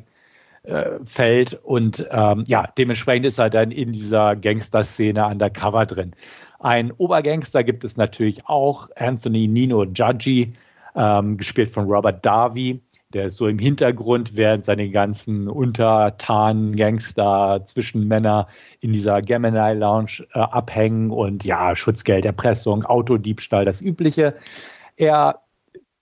äh, fällt und ähm, ja, dementsprechend ist er dann in dieser Gangster-Szene undercover drin. Ein Obergangster gibt es natürlich auch, Anthony Nino Giaggi, ähm, gespielt von Robert Darby. Der ist so im Hintergrund, während seine ganzen Untertanen, Gangster, Zwischenmänner in dieser Gemini Lounge äh, abhängen und ja, Schutzgeld, Erpressung, Autodiebstahl, das Übliche. Er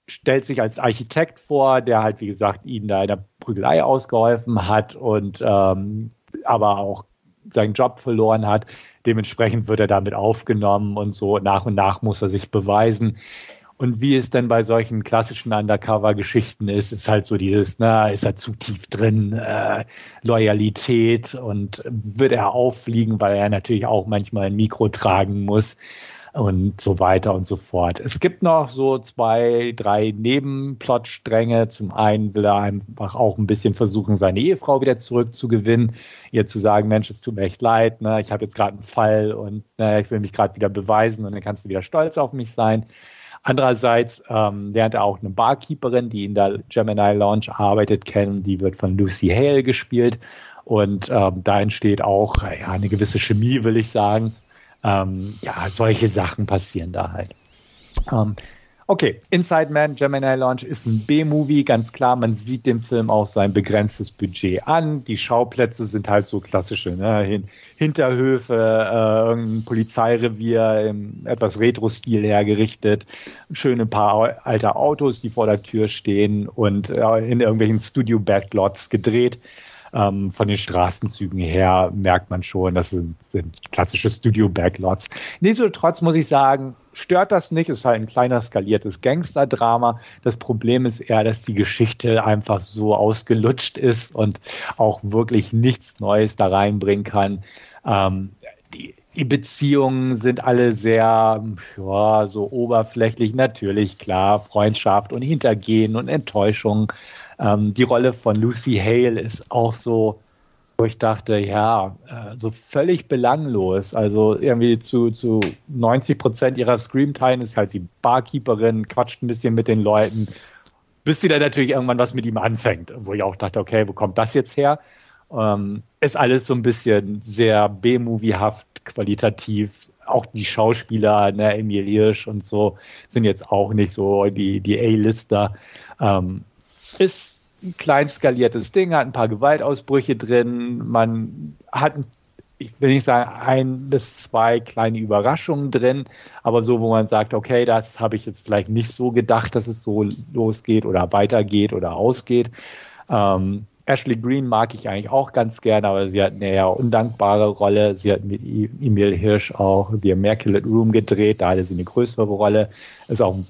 stellt sich als Architekt vor, der halt, wie gesagt, ihnen da in der Prügelei ausgeholfen hat und ähm, aber auch seinen Job verloren hat. Dementsprechend wird er damit aufgenommen und so nach und nach muss er sich beweisen. Und wie es denn bei solchen klassischen Undercover-Geschichten ist, ist halt so dieses, na, ist er zu tief drin, äh, Loyalität und wird er auffliegen, weil er natürlich auch manchmal ein Mikro tragen muss und so weiter und so fort. Es gibt noch so zwei, drei Nebenplotstränge. Zum einen will er einfach auch ein bisschen versuchen, seine Ehefrau wieder zurückzugewinnen, ihr zu sagen, Mensch, es tut mir echt leid, ne? ich habe jetzt gerade einen Fall und ne, ich will mich gerade wieder beweisen und dann kannst du wieder stolz auf mich sein. Andererseits ähm, lernt er auch eine Barkeeperin, die in der Gemini Lounge arbeitet, kennen. Die wird von Lucy Hale gespielt. Und ähm, da entsteht auch ja, eine gewisse Chemie, will ich sagen. Ähm, ja, solche Sachen passieren da halt. Ähm, okay, Inside Man, Gemini Launch ist ein B-Movie, ganz klar. Man sieht dem Film auch sein begrenztes Budget an. Die Schauplätze sind halt so klassische ne? Hin Hinterhöfe, äh, Polizeirevier im etwas Retro-Stil hergerichtet. Schöne paar alte Autos, die vor der Tür stehen und äh, in irgendwelchen Studio-Backlots gedreht. Ähm, von den Straßenzügen her merkt man schon, das sind, sind klassische Studio-Backlots. Nichtsdestotrotz muss ich sagen, stört das nicht. Es ist halt ein kleiner skaliertes Gangster-Drama. Das Problem ist eher, dass die Geschichte einfach so ausgelutscht ist und auch wirklich nichts Neues da reinbringen kann. Ähm, die, die Beziehungen sind alle sehr, ja, so oberflächlich. Natürlich, klar, Freundschaft und Hintergehen und Enttäuschung. Ähm, die Rolle von Lucy Hale ist auch so, wo ich dachte, ja, äh, so völlig belanglos. Also irgendwie zu, zu 90 Prozent ihrer Screamtime ist halt die Barkeeperin, quatscht ein bisschen mit den Leuten, bis sie dann natürlich irgendwann was mit ihm anfängt. Wo ich auch dachte, okay, wo kommt das jetzt her? Ähm, ist alles so ein bisschen sehr B-Moviehaft, qualitativ. Auch die Schauspieler, ne, Emil Hirsch und so, sind jetzt auch nicht so die, die A-Lister. Ähm, ist ein klein skaliertes Ding, hat ein paar Gewaltausbrüche drin, man hat, ich will nicht sagen, ein bis zwei kleine Überraschungen drin, aber so, wo man sagt, okay, das habe ich jetzt vielleicht nicht so gedacht, dass es so losgeht oder weitergeht oder ausgeht. Ähm, Ashley Green mag ich eigentlich auch ganz gerne, aber sie hat eine eher undankbare Rolle. Sie hat mit Emil Hirsch auch The Immaculate Room gedreht, da hatte sie eine größere Rolle. Ist auch ein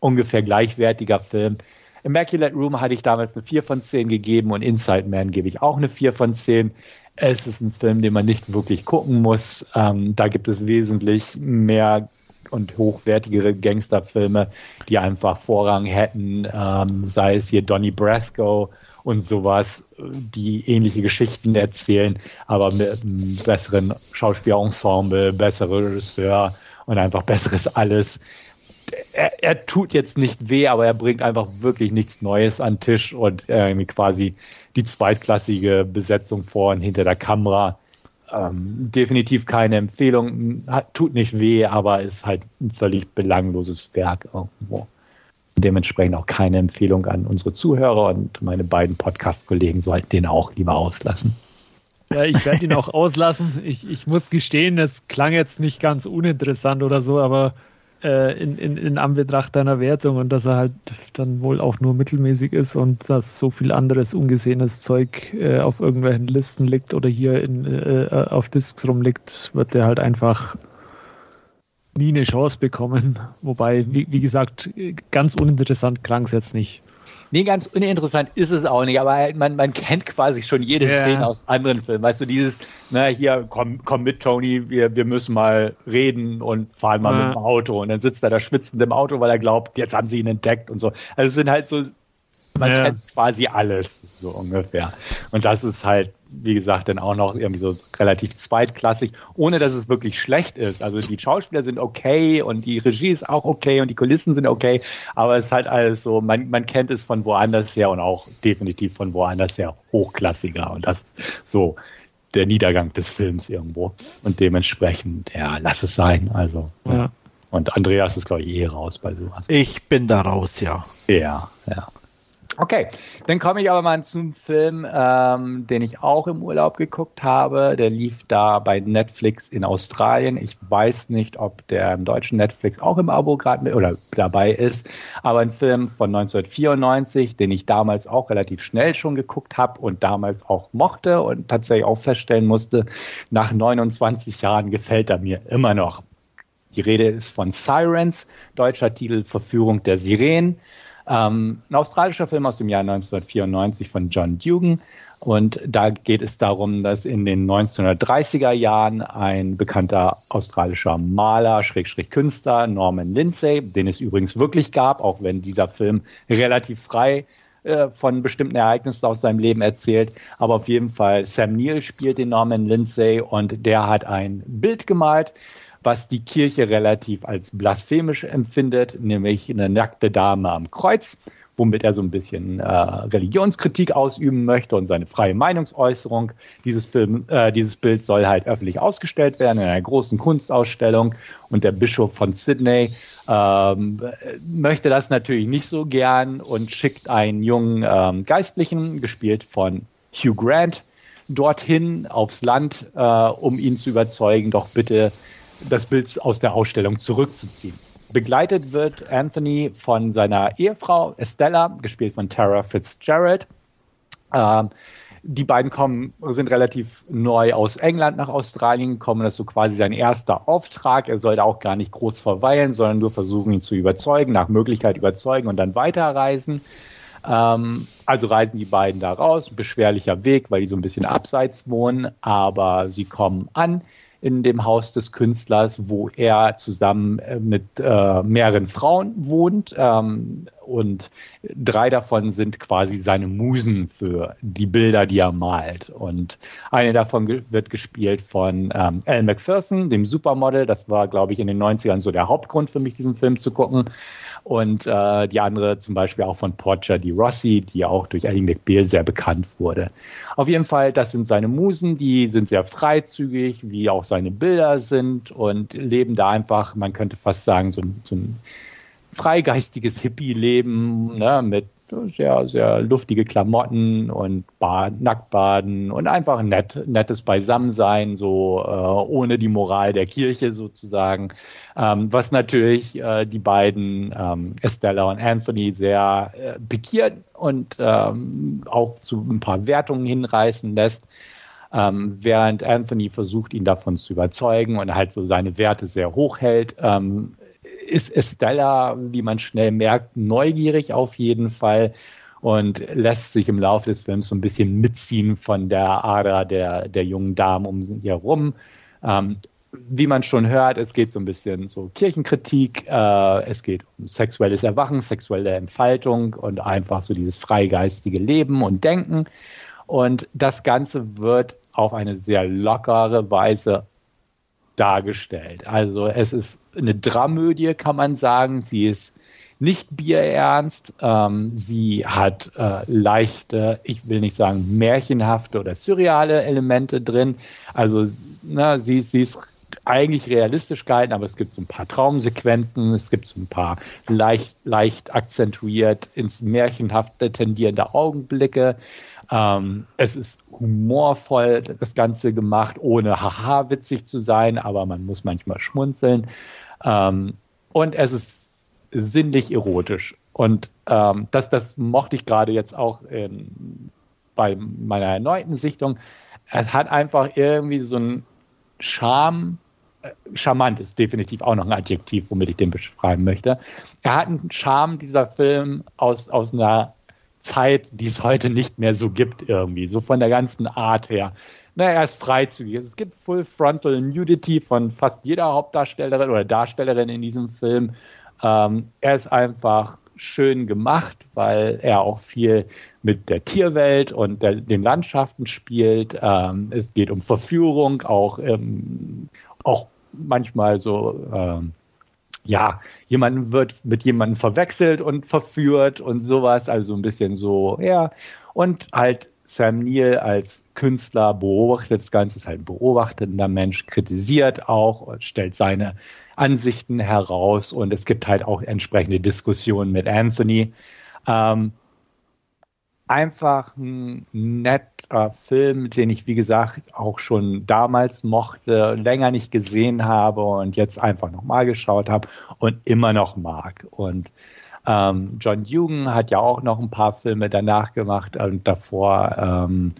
ungefähr gleichwertiger Film. Immaculate Room hatte ich damals eine 4 von 10 gegeben und Inside Man gebe ich auch eine 4 von 10. Es ist ein Film, den man nicht wirklich gucken muss. Ähm, da gibt es wesentlich mehr und hochwertigere Gangsterfilme, die einfach Vorrang hätten, ähm, sei es hier Donnie Brasco und sowas, die ähnliche Geschichten erzählen, aber mit einem besseren Schauspielerensemble, besserer Regisseur und einfach besseres alles er, er, tut jetzt nicht weh, aber er bringt einfach wirklich nichts Neues an den Tisch und äh, quasi die zweitklassige Besetzung vor und hinter der Kamera. Ähm, definitiv keine Empfehlung, hat, tut nicht weh, aber ist halt ein völlig belangloses Werk irgendwo. Dementsprechend auch keine Empfehlung an unsere Zuhörer und meine beiden Podcast-Kollegen sollten den auch lieber auslassen.
Ja, ich werde ihn auch auslassen. Ich, ich muss gestehen, es klang jetzt nicht ganz uninteressant oder so, aber äh, in, in, in Anbetracht deiner Wertung und dass er halt dann wohl auch nur mittelmäßig ist und dass so viel anderes ungesehenes Zeug äh, auf irgendwelchen Listen liegt oder hier in, äh, auf Discs rumliegt, wird er halt einfach nie eine Chance bekommen. Wobei, wie, wie gesagt, ganz uninteressant klang es jetzt nicht.
Nee, ganz uninteressant ist es auch nicht, aber man, man kennt quasi schon jede ja. Szene aus anderen Filmen. Weißt du, dieses, na, hier, komm, komm mit, Tony, wir, wir müssen mal reden und fahren mal ja. mit dem Auto. Und dann sitzt er da schwitzend im Auto, weil er glaubt, jetzt haben sie ihn entdeckt und so. Also es sind halt so man ja. kennt quasi alles, so ungefähr. Und das ist halt, wie gesagt, dann auch noch irgendwie so relativ zweitklassig, ohne dass es wirklich schlecht ist. Also die Schauspieler sind okay und die Regie ist auch okay und die Kulissen sind okay, aber es ist halt alles so, man, man kennt es von woanders her und auch definitiv von woanders her hochklassiger. Und das so. der Niedergang des Films irgendwo. Und dementsprechend, ja, lass es sein. Also. Ja. Und Andreas ist, glaube ich, eh raus bei sowas.
Ich bin da raus, ja.
Ja, ja. Okay, dann komme ich aber mal zum Film, ähm, den ich auch im Urlaub geguckt habe. Der lief da bei Netflix in Australien. Ich weiß nicht, ob der im deutschen Netflix auch im Abo gerade oder dabei ist. Aber ein Film von 1994, den ich damals auch relativ schnell schon geguckt habe und damals auch mochte und tatsächlich auch feststellen musste, nach 29 Jahren gefällt er mir immer noch. Die Rede ist von Sirens, deutscher Titel Verführung der Sirenen. Ähm, ein australischer Film aus dem Jahr 1994 von John Dugan. Und da geht es darum, dass in den 1930er Jahren ein bekannter australischer Maler, Schrägstrich Künstler, Norman Lindsay, den es übrigens wirklich gab, auch wenn dieser Film relativ frei äh, von bestimmten Ereignissen aus seinem Leben erzählt. Aber auf jeden Fall, Sam Neill spielt den Norman Lindsay und der hat ein Bild gemalt, was die Kirche relativ als blasphemisch empfindet, nämlich eine nackte Dame am Kreuz, womit er so ein bisschen äh, Religionskritik ausüben möchte und seine freie Meinungsäußerung. Dieses, Film, äh, dieses Bild soll halt öffentlich ausgestellt werden in einer großen Kunstausstellung und der Bischof von Sydney ähm, möchte das natürlich nicht so gern und schickt einen jungen ähm, Geistlichen, gespielt von Hugh Grant, dorthin aufs Land, äh, um ihn zu überzeugen, doch bitte das Bild aus der Ausstellung zurückzuziehen. Begleitet wird Anthony von seiner Ehefrau Estella, gespielt von Tara Fitzgerald. Ähm, die beiden kommen, sind relativ neu aus England nach Australien gekommen. Das ist so quasi sein erster Auftrag. Er soll da auch gar nicht groß verweilen, sondern nur versuchen, ihn zu überzeugen, nach Möglichkeit überzeugen und dann weiterreisen. Ähm, also reisen die beiden da raus. Beschwerlicher Weg, weil die so ein bisschen abseits wohnen, aber sie kommen an in dem Haus des Künstlers, wo er zusammen äh, mit äh, mehreren Frauen wohnt. Ähm, und drei davon sind quasi seine Musen für die Bilder, die er malt. Und eine davon ge wird gespielt von ähm, Alan McPherson, dem Supermodel. Das war, glaube ich, in den 90ern so der Hauptgrund für mich, diesen Film zu gucken und äh, die andere zum Beispiel auch von Portia di Rossi, die auch durch Ellie McBeal sehr bekannt wurde. Auf jeden Fall, das sind seine Musen, die sind sehr freizügig, wie auch seine Bilder sind und leben da einfach, man könnte fast sagen, so, so ein freigeistiges Hippie-Leben ne, mit sehr, sehr luftige Klamotten und Bad, Nacktbaden und einfach ein nett, nettes Beisammensein, so äh, ohne die Moral der Kirche sozusagen. Ähm, was natürlich äh, die beiden ähm, Estella und Anthony sehr äh, pikiert und ähm, auch zu ein paar Wertungen hinreißen lässt. Ähm, während Anthony versucht, ihn davon zu überzeugen und halt so seine Werte sehr hoch hält, ähm, ist Estella, wie man schnell merkt, neugierig auf jeden Fall und lässt sich im Laufe des Films so ein bisschen mitziehen von der Ader der, der jungen Damen um sie herum. Ähm, wie man schon hört, es geht so ein bisschen so Kirchenkritik, äh, es geht um sexuelles Erwachen, sexuelle Entfaltung und einfach so dieses freigeistige Leben und Denken. Und das Ganze wird auf eine sehr lockere Weise dargestellt. Also es ist eine Dramödie, kann man sagen. Sie ist nicht bierernst. Ähm, sie hat äh, leichte, ich will nicht sagen märchenhafte oder surreale Elemente drin. Also na, sie, sie ist eigentlich realistisch gehalten, aber es gibt so ein paar Traumsequenzen, es gibt so ein paar leicht, leicht akzentuiert ins Märchenhafte tendierende Augenblicke. Ähm, es ist humorvoll, das Ganze gemacht, ohne haha witzig zu sein, aber man muss manchmal schmunzeln. Ähm, und es ist sinnlich erotisch. Und ähm, das, das mochte ich gerade jetzt auch in, bei meiner erneuten Sichtung. Es hat einfach irgendwie so einen Charme, äh, charmant ist definitiv auch noch ein Adjektiv, womit ich den beschreiben möchte. Er hat einen Charme, dieser Film, aus, aus einer Zeit, die es heute nicht mehr so gibt irgendwie, so von der ganzen Art her. Naja, er ist freizügig. Es gibt Full Frontal Nudity von fast jeder Hauptdarstellerin oder Darstellerin in diesem Film. Ähm, er ist einfach schön gemacht, weil er auch viel mit der Tierwelt und der, den Landschaften spielt. Ähm, es geht um Verführung, auch, ähm, auch manchmal so ähm, ja, jemand wird mit jemandem verwechselt und verführt und sowas, also ein bisschen so, ja. Und halt Sam Neill als Künstler beobachtet das Ganze, ist halt ein beobachtender Mensch, kritisiert auch und stellt seine Ansichten heraus und es gibt halt auch entsprechende Diskussionen mit Anthony. Ähm, einfach ein netter Film, den ich, wie gesagt, auch schon damals mochte, länger nicht gesehen habe und jetzt einfach nochmal geschaut habe und immer noch mag. Und ähm, John Hugan hat ja auch noch ein paar Filme danach gemacht und davor ähm,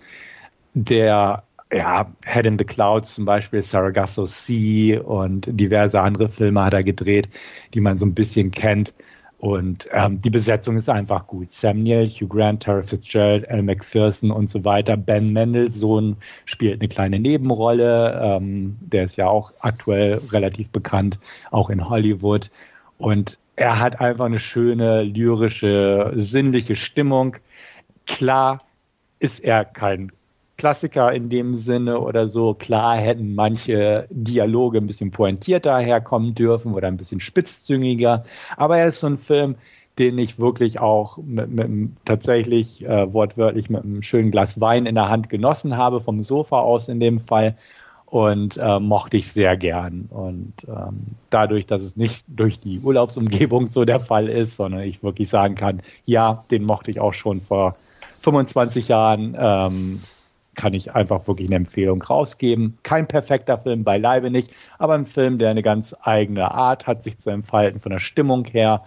der ja, Head in the Clouds zum Beispiel, Saragasso Sea und diverse andere Filme hat er gedreht, die man so ein bisschen kennt. Und ähm, die Besetzung ist einfach gut. Sam Neill, Hugh Grant, Tara Fitzgerald, Al McPherson und so weiter. Ben Mendelssohn spielt eine kleine Nebenrolle. Ähm, der ist ja auch aktuell relativ bekannt, auch in Hollywood. Und er hat einfach eine schöne, lyrische, sinnliche Stimmung. Klar ist er kein Klassiker in dem Sinne oder so. Klar hätten manche Dialoge ein bisschen pointierter herkommen dürfen oder ein bisschen spitzzüngiger. Aber er ist so ein Film, den ich wirklich auch mit, mit tatsächlich äh, wortwörtlich mit einem schönen Glas Wein in der Hand genossen habe, vom Sofa aus in dem Fall. Und äh, mochte ich sehr gern. Und ähm, dadurch, dass es nicht durch die Urlaubsumgebung so der Fall ist, sondern ich wirklich sagen kann, ja, den mochte ich auch schon vor 25 Jahren. Ähm, kann ich einfach wirklich eine Empfehlung rausgeben. Kein perfekter Film, beileibe nicht, aber ein Film, der eine ganz eigene Art hat, sich zu entfalten von der Stimmung her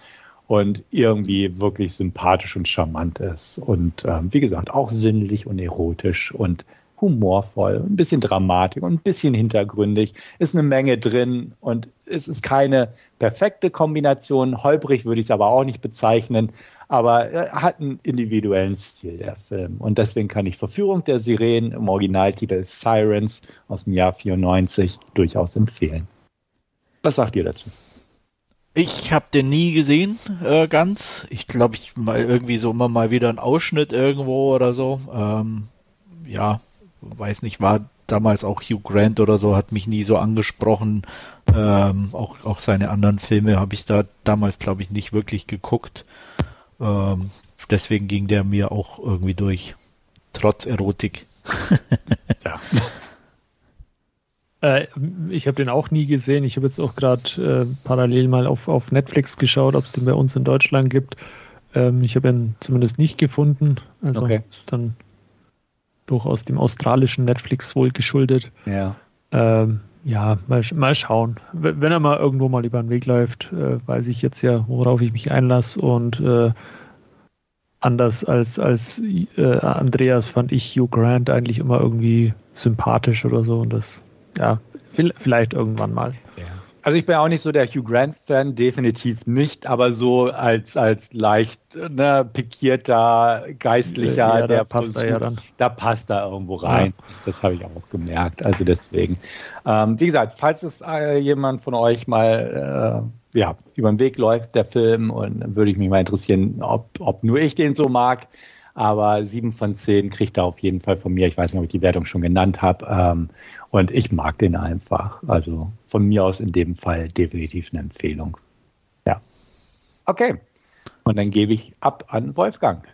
und irgendwie wirklich sympathisch und charmant ist. Und ähm, wie gesagt, auch sinnlich und erotisch und humorvoll, ein bisschen Dramatik und ein bisschen hintergründig. Ist eine Menge drin und es ist keine perfekte Kombination. Holprig würde ich es aber auch nicht bezeichnen aber er hat einen individuellen Stil, der Film. Und deswegen kann ich Verführung der Sirenen im Originaltitel Sirens aus dem Jahr 94 durchaus empfehlen. Was sagt ihr dazu?
Ich habe den nie gesehen, äh, ganz. Ich glaube, ich mal irgendwie so immer mal wieder einen Ausschnitt irgendwo oder so. Ähm, ja, weiß nicht, war damals auch Hugh Grant oder so, hat mich nie so angesprochen. Ähm, auch, auch seine anderen Filme habe ich da damals, glaube ich, nicht wirklich geguckt. Ähm, deswegen ging der mir auch irgendwie durch. Trotz Erotik.
ja. Äh, ich habe den auch nie gesehen. Ich habe jetzt auch gerade äh, parallel mal auf, auf Netflix geschaut, ob es den bei uns in Deutschland gibt. Ähm, ich habe ihn zumindest nicht gefunden. Also okay. ist dann durchaus dem australischen Netflix wohl geschuldet.
Ja.
Ähm, ja, mal, mal schauen. Wenn er mal irgendwo mal über den Weg läuft, äh, weiß ich jetzt ja, worauf ich mich einlasse. Und äh, anders als, als äh, Andreas fand ich Hugh Grant eigentlich immer irgendwie sympathisch oder so. Und das, ja, vielleicht irgendwann mal.
Ja. Also ich bin auch nicht so der Hugh Grant-Fan, definitiv nicht, aber so als, als leicht ne, pikierter Geistlicher, ja, der passt versucht, ja dann. da passt da irgendwo rein. Ja. Das, das habe ich auch gemerkt. Also deswegen. Ähm, wie gesagt, falls es äh, jemand von euch mal äh, ja, über den Weg läuft, der Film, und dann würde ich mich mal interessieren, ob, ob nur ich den so mag. Aber sieben von zehn kriegt er auf jeden Fall von mir. Ich weiß nicht, ob ich die Wertung schon genannt habe. Ähm, und ich mag den einfach. Also von mir aus in dem Fall definitiv eine Empfehlung. Ja. Okay. Und dann gebe ich ab an Wolfgang.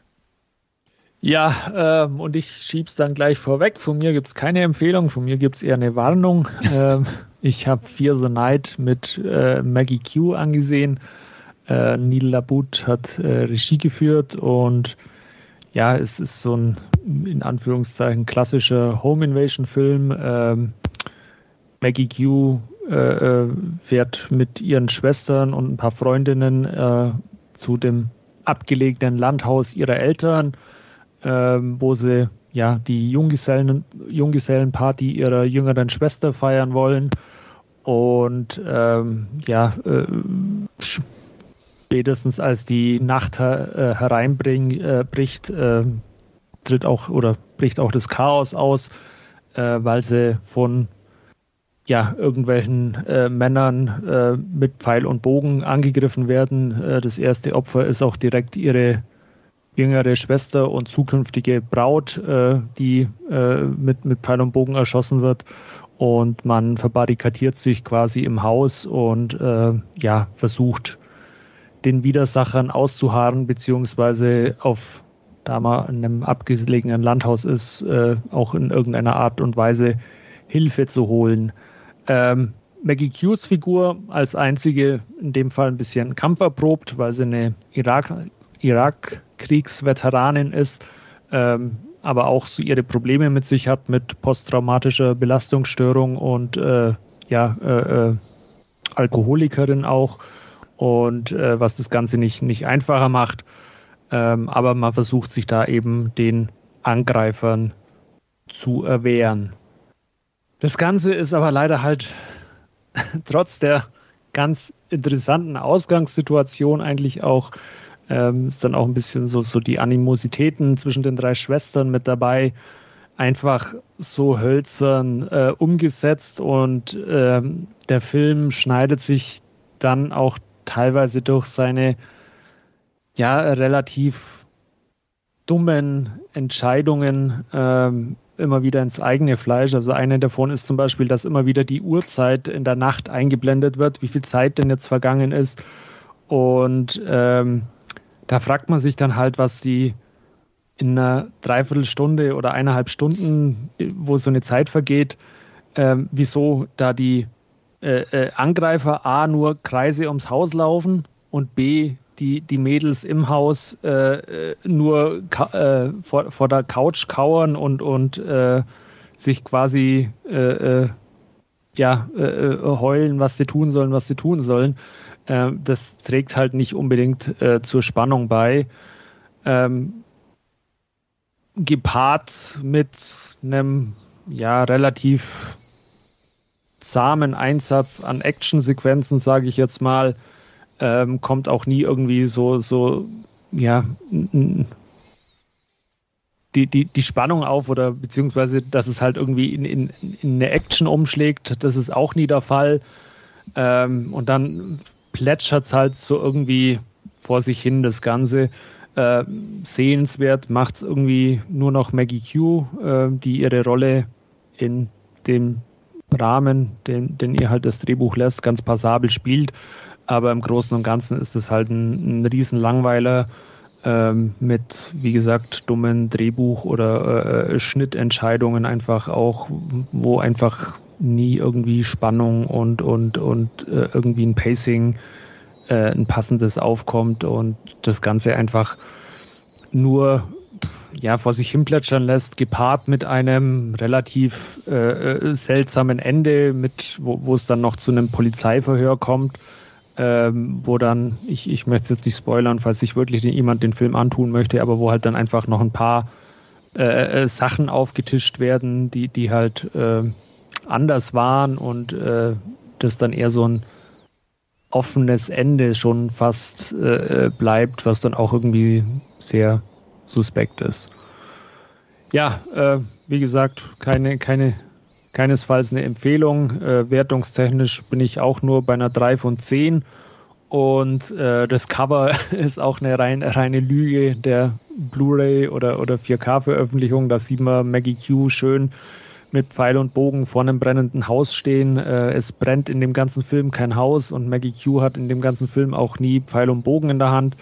Ja, ähm, und ich schiebe es dann gleich vorweg. Von mir gibt es keine Empfehlung, von mir gibt es eher eine Warnung. ähm, ich habe Fear the Night mit äh, Maggie Q angesehen. Äh, Neil Labut hat äh, Regie geführt und ja, es ist so ein in Anführungszeichen klassischer Home Invasion Film. Ähm, Maggie Q äh, äh, fährt mit ihren Schwestern und ein paar Freundinnen äh, zu dem abgelegenen Landhaus ihrer Eltern, ähm, wo sie ja die Junggesellen, Junggesellenparty ihrer jüngeren Schwester feiern wollen. Und ähm, ja, äh, spätestens als die Nacht äh, hereinbricht, äh, tritt auch oder bricht auch das Chaos aus, äh, weil sie von ja, irgendwelchen äh, Männern äh, mit Pfeil und Bogen angegriffen werden. Äh, das erste Opfer ist auch direkt ihre jüngere Schwester und zukünftige Braut, äh, die äh, mit, mit Pfeil und Bogen erschossen wird. Und man verbarrikadiert sich quasi im Haus und äh, ja, versucht den Widersachern auszuharren, beziehungsweise auf da man in einem abgelegenen Landhaus ist, äh, auch in irgendeiner Art und Weise Hilfe zu holen. Ähm, Maggie Q's Figur als einzige in dem Fall ein bisschen kampferprobt, weil sie eine Irak-Kriegsveteranin Irak ist, ähm, aber auch so ihre Probleme mit sich hat mit posttraumatischer Belastungsstörung und äh, ja, äh, äh Alkoholikerin auch und äh, was das Ganze nicht, nicht einfacher macht. Ähm, aber man versucht sich da eben den Angreifern zu erwehren. Das Ganze ist aber leider halt trotz der ganz interessanten Ausgangssituation eigentlich auch ähm, ist dann auch ein bisschen so, so die Animositäten zwischen den drei Schwestern mit dabei. Einfach so hölzern äh, umgesetzt und ähm, der Film schneidet sich dann auch teilweise durch seine ja relativ dummen Entscheidungen ähm, immer wieder ins eigene Fleisch. Also eine davon ist zum Beispiel, dass immer wieder die Uhrzeit in der Nacht eingeblendet wird, wie viel Zeit denn jetzt vergangen ist. Und ähm, da fragt man sich dann halt, was die in einer Dreiviertelstunde oder eineinhalb Stunden, wo so eine Zeit vergeht, ähm, wieso da die äh, äh, Angreifer A nur Kreise ums Haus laufen und B die, die Mädels im Haus äh, äh nur äh, vor, vor der Couch kauern und, und äh, sich quasi äh, ja, heulen, was sie tun sollen, was sie tun sollen. das trägt halt nicht unbedingt zur Spannung bei. Ähm, gepaart mit einem ja, relativ zahmen Einsatz an Actionsequenzen, sage ich jetzt mal, ähm, kommt auch nie irgendwie so, so, ja, die, die, die Spannung auf oder beziehungsweise, dass es halt irgendwie in, in, in eine Action umschlägt, das ist auch nie der Fall. Ähm, und dann plätschert es halt so irgendwie vor sich hin, das Ganze. Äh, sehenswert macht es irgendwie nur noch Maggie Q, äh, die ihre Rolle in dem Rahmen, den, den ihr halt das Drehbuch lässt, ganz passabel spielt. Aber im Großen und Ganzen ist es halt ein, ein Riesenlangweiler ähm, mit, wie gesagt, dummen Drehbuch- oder äh, Schnittentscheidungen einfach auch, wo einfach nie irgendwie Spannung und, und, und äh, irgendwie ein Pacing, äh, ein passendes aufkommt und das Ganze einfach nur ja, vor sich hin plätschern lässt, gepaart mit einem relativ äh, äh seltsamen Ende, mit, wo, es dann noch zu einem Polizeiverhör kommt ähm, wo dann, ich, ich möchte jetzt nicht spoilern, falls sich wirklich jemand den Film antun möchte, aber wo halt dann einfach noch ein paar äh, äh, Sachen aufgetischt werden, die, die halt äh, anders waren und äh, das dann eher so ein offenes Ende schon fast bleibt, was dann auch irgendwie sehr suspekt ist. Ja, äh, wie gesagt, keine, keine keinesfalls eine Empfehlung. Äh, wertungstechnisch bin ich auch nur bei einer 3 von 10. Und äh, das Cover ist auch eine rein, reine Lüge der Blu-ray oder, oder 4K-Veröffentlichung. Da sieht man Maggie Q schön mit Pfeil und Bogen vor einem brennenden Haus stehen. Äh, es brennt in dem ganzen Film kein Haus und Maggie Q hat in dem ganzen Film auch nie Pfeil und Bogen in der Hand.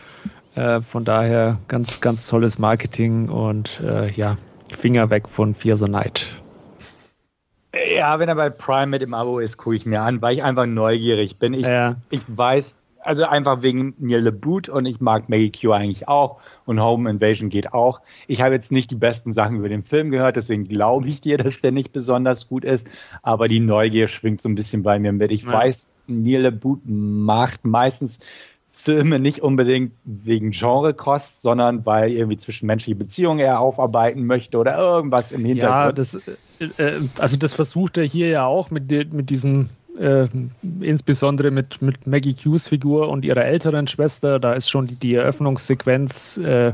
Äh, von daher ganz, ganz tolles Marketing und äh, ja, Finger weg von Fear the Night.
Ja, wenn er bei Prime mit im Abo ist, gucke ich mir an, weil ich einfach neugierig bin. Ich, ja. ich weiß, also einfach wegen mir Le Boot und ich mag Maggie Q eigentlich auch und Home Invasion geht auch. Ich habe jetzt nicht die besten Sachen über den Film gehört, deswegen glaube ich dir, dass der nicht besonders gut ist, aber die Neugier schwingt so ein bisschen bei mir mit. Ich ja. weiß, Neil LeBoot macht meistens Filme nicht unbedingt wegen Genrekost, sondern weil irgendwie zwischenmenschliche Beziehungen er aufarbeiten möchte oder irgendwas im Hintergrund.
Ja, das, äh, äh, also das versucht er hier ja auch mit, mit diesem, äh, insbesondere mit, mit Maggie Q's Figur und ihrer älteren Schwester. Da ist schon die, die Eröffnungssequenz, äh,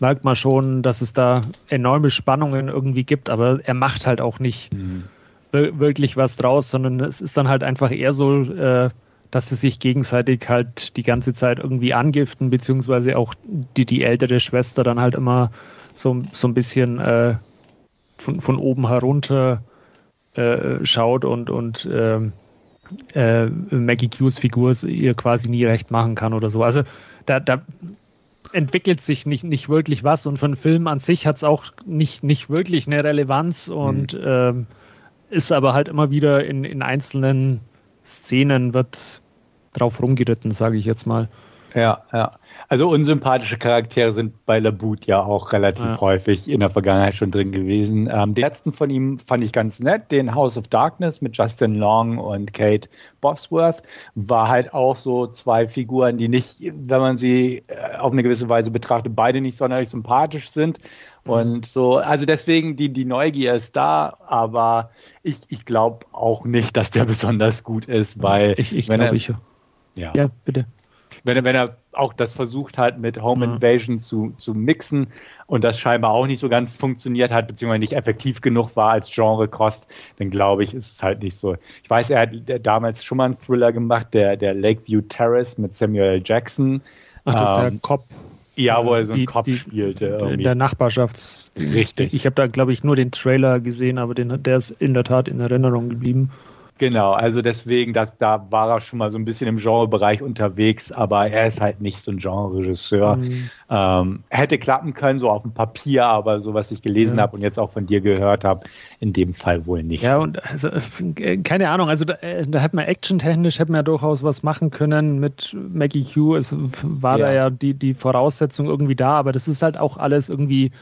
merkt man schon, dass es da enorme Spannungen irgendwie gibt, aber er macht halt auch nicht mhm. wirklich was draus, sondern es ist dann halt einfach eher so äh, dass sie sich gegenseitig halt die ganze Zeit irgendwie angiften, beziehungsweise auch die, die ältere Schwester dann halt immer so, so ein bisschen äh, von, von oben herunter äh, schaut und, und ähm, äh, Maggie Q's Figur ihr quasi nie recht machen kann oder so. Also da, da entwickelt sich nicht, nicht wirklich was und für einen Film an sich hat es auch nicht, nicht wirklich eine Relevanz und mhm. ähm, ist aber halt immer wieder in, in einzelnen Szenen wird drauf rumgeritten, sage ich jetzt mal.
Ja, ja. Also unsympathische Charaktere sind bei Laboot ja auch relativ ja. häufig in der Vergangenheit schon drin gewesen. Ähm, den letzten von ihm fand ich ganz nett, den House of Darkness mit Justin Long und Kate Bosworth. War halt auch so zwei Figuren, die nicht, wenn man sie äh, auf eine gewisse Weise betrachtet, beide nicht sonderlich sympathisch sind. Und so, also deswegen, die, die Neugier ist da, aber ich, ich glaube auch nicht, dass der besonders gut ist, weil.
Ich, ich glaube, ich.
Ja. ja, bitte wenn er, wenn er auch das versucht hat, mit Home mhm. Invasion zu, zu mixen und das scheinbar auch nicht so ganz funktioniert hat, beziehungsweise nicht effektiv genug war als Genre-Kost, dann glaube ich, ist es halt nicht so. Ich weiß, er hat damals schon mal einen Thriller gemacht, der, der Lakeview Terrace mit Samuel Jackson.
Ach, das ist ähm, der Cop.
Ja, wo er so einen die, Kopf die, spielte.
Irgendwie. In der Nachbarschafts.
Richtig.
Ich habe da, glaube ich, nur den Trailer gesehen, aber den, der ist in der Tat in Erinnerung geblieben.
Genau, also deswegen, das, da war er schon mal so ein bisschen im Genrebereich unterwegs, aber er ist halt nicht so ein Genre-Regisseur. Mhm. Ähm, hätte klappen können, so auf dem Papier, aber so was ich gelesen ja. habe und jetzt auch von dir gehört habe, in dem Fall wohl nicht.
Ja, und also, keine Ahnung, also da, äh, da hat man actiontechnisch hätte man ja durchaus was machen können mit Maggie Q. Es war ja. da ja die, die Voraussetzung irgendwie da, aber das ist halt auch alles irgendwie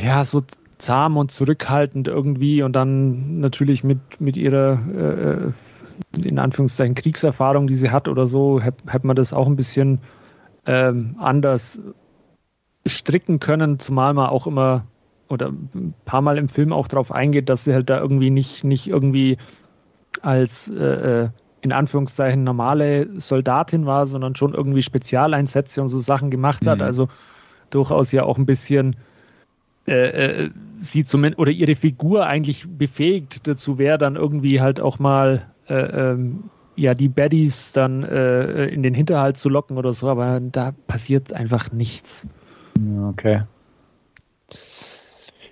ja, so zahm und zurückhaltend irgendwie und dann natürlich mit, mit ihrer äh, in Anführungszeichen Kriegserfahrung, die sie hat oder so, hätte man das auch ein bisschen ähm, anders stricken können, zumal man auch immer oder ein paar Mal im Film auch darauf eingeht, dass sie halt da irgendwie nicht, nicht irgendwie als äh, äh in Anführungszeichen normale Soldatin war, sondern schon irgendwie Spezialeinsätze und so Sachen gemacht hat. Mhm. Also durchaus ja auch ein bisschen äh, äh, sie zumindest oder ihre Figur eigentlich befähigt dazu wäre, dann irgendwie halt auch mal äh, ähm, ja die Baddies dann äh, in den Hinterhalt zu locken oder so, aber da passiert einfach nichts.
Okay.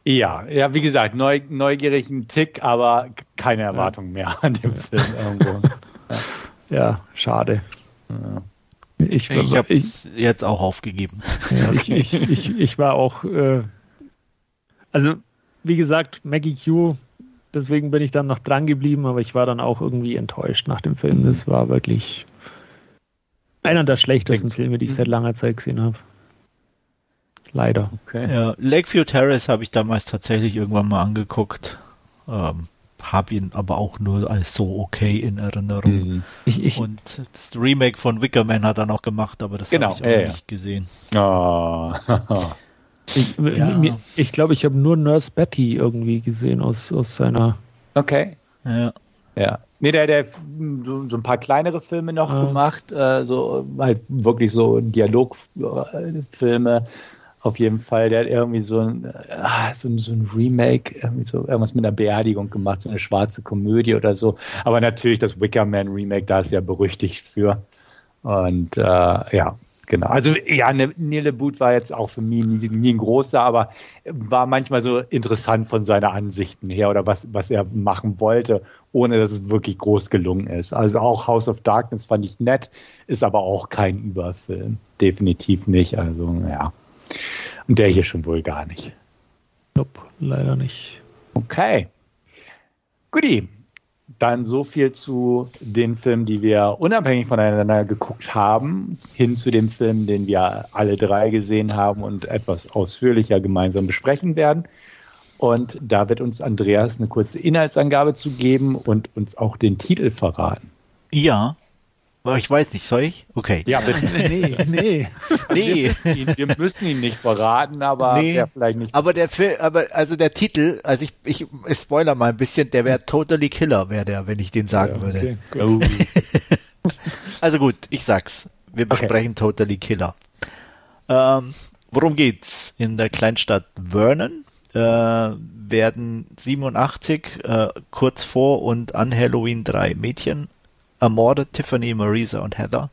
Ja, ja, wie gesagt, neu, neugierig ein Tick, aber keine Erwartung ja. mehr an dem Film irgendwo.
Ja, ja schade. Ja.
Ich, ich habe es jetzt auch aufgegeben.
Ja, ich, ich, ich, ich war auch äh, also, wie gesagt, Maggie Q, deswegen bin ich dann noch dran geblieben, aber ich war dann auch irgendwie enttäuscht nach dem Film. Das war wirklich einer der schlechtesten Klingt. Filme, die ich seit langer Zeit gesehen habe. Leider.
Okay. Ja, Lakeview Terrace habe ich damals tatsächlich irgendwann mal angeguckt. Ähm, habe ihn aber auch nur als so okay in Erinnerung. Mhm. Ich, ich, und das Remake von Wickerman hat er noch gemacht, aber das
genau,
habe ich auch ja, nicht gesehen.
Oh.
Ich glaube, ja. ich, glaub, ich habe nur Nurse Betty irgendwie gesehen aus, aus seiner.
Okay.
Ja.
Ja. Nee, der, der so, so ein paar kleinere Filme noch ja. gemacht, äh, so halt wirklich so Dialogfilme auf jeden Fall. Der hat irgendwie so ein, äh, so, so ein Remake, irgendwie so irgendwas mit einer Beerdigung gemacht, so eine schwarze Komödie oder so. Aber natürlich das Wickerman Remake, da ist ja berüchtigt für. Und äh, ja, Genau. Also ja, ne, Nile Boot war jetzt auch für mich nie, nie, ein großer, aber war manchmal so interessant von seiner Ansichten her oder was, was er machen wollte, ohne dass es wirklich groß gelungen ist. Also auch House of Darkness fand ich nett, ist aber auch kein Überfilm. Definitiv nicht. Also ja. Und der hier schon wohl gar nicht.
Nope, leider nicht.
Okay. Guti, dann so viel zu den Filmen, die wir unabhängig voneinander geguckt haben, hin zu dem Film, den wir alle drei gesehen haben und etwas ausführlicher gemeinsam besprechen werden. Und da wird uns Andreas eine kurze Inhaltsangabe zu geben und uns auch den Titel verraten.
Ja, aber ich weiß nicht, soll ich? Okay.
Ja, bitte. nee, nee. nee. Wir müssen, ihn, wir müssen ihn nicht verraten, aber nee, der vielleicht nicht.
Aber der Film, aber also der Titel, also ich, ich, ich spoiler mal ein bisschen, der wäre Totally Killer, wäre der, wenn ich den sagen ja, okay, würde. Gut. also gut, ich sag's. Wir besprechen okay. Totally Killer. Ähm, worum geht's? In der Kleinstadt Vernon äh, werden 87 äh, kurz vor und an Halloween drei Mädchen ermordet Tiffany, Marisa und Heather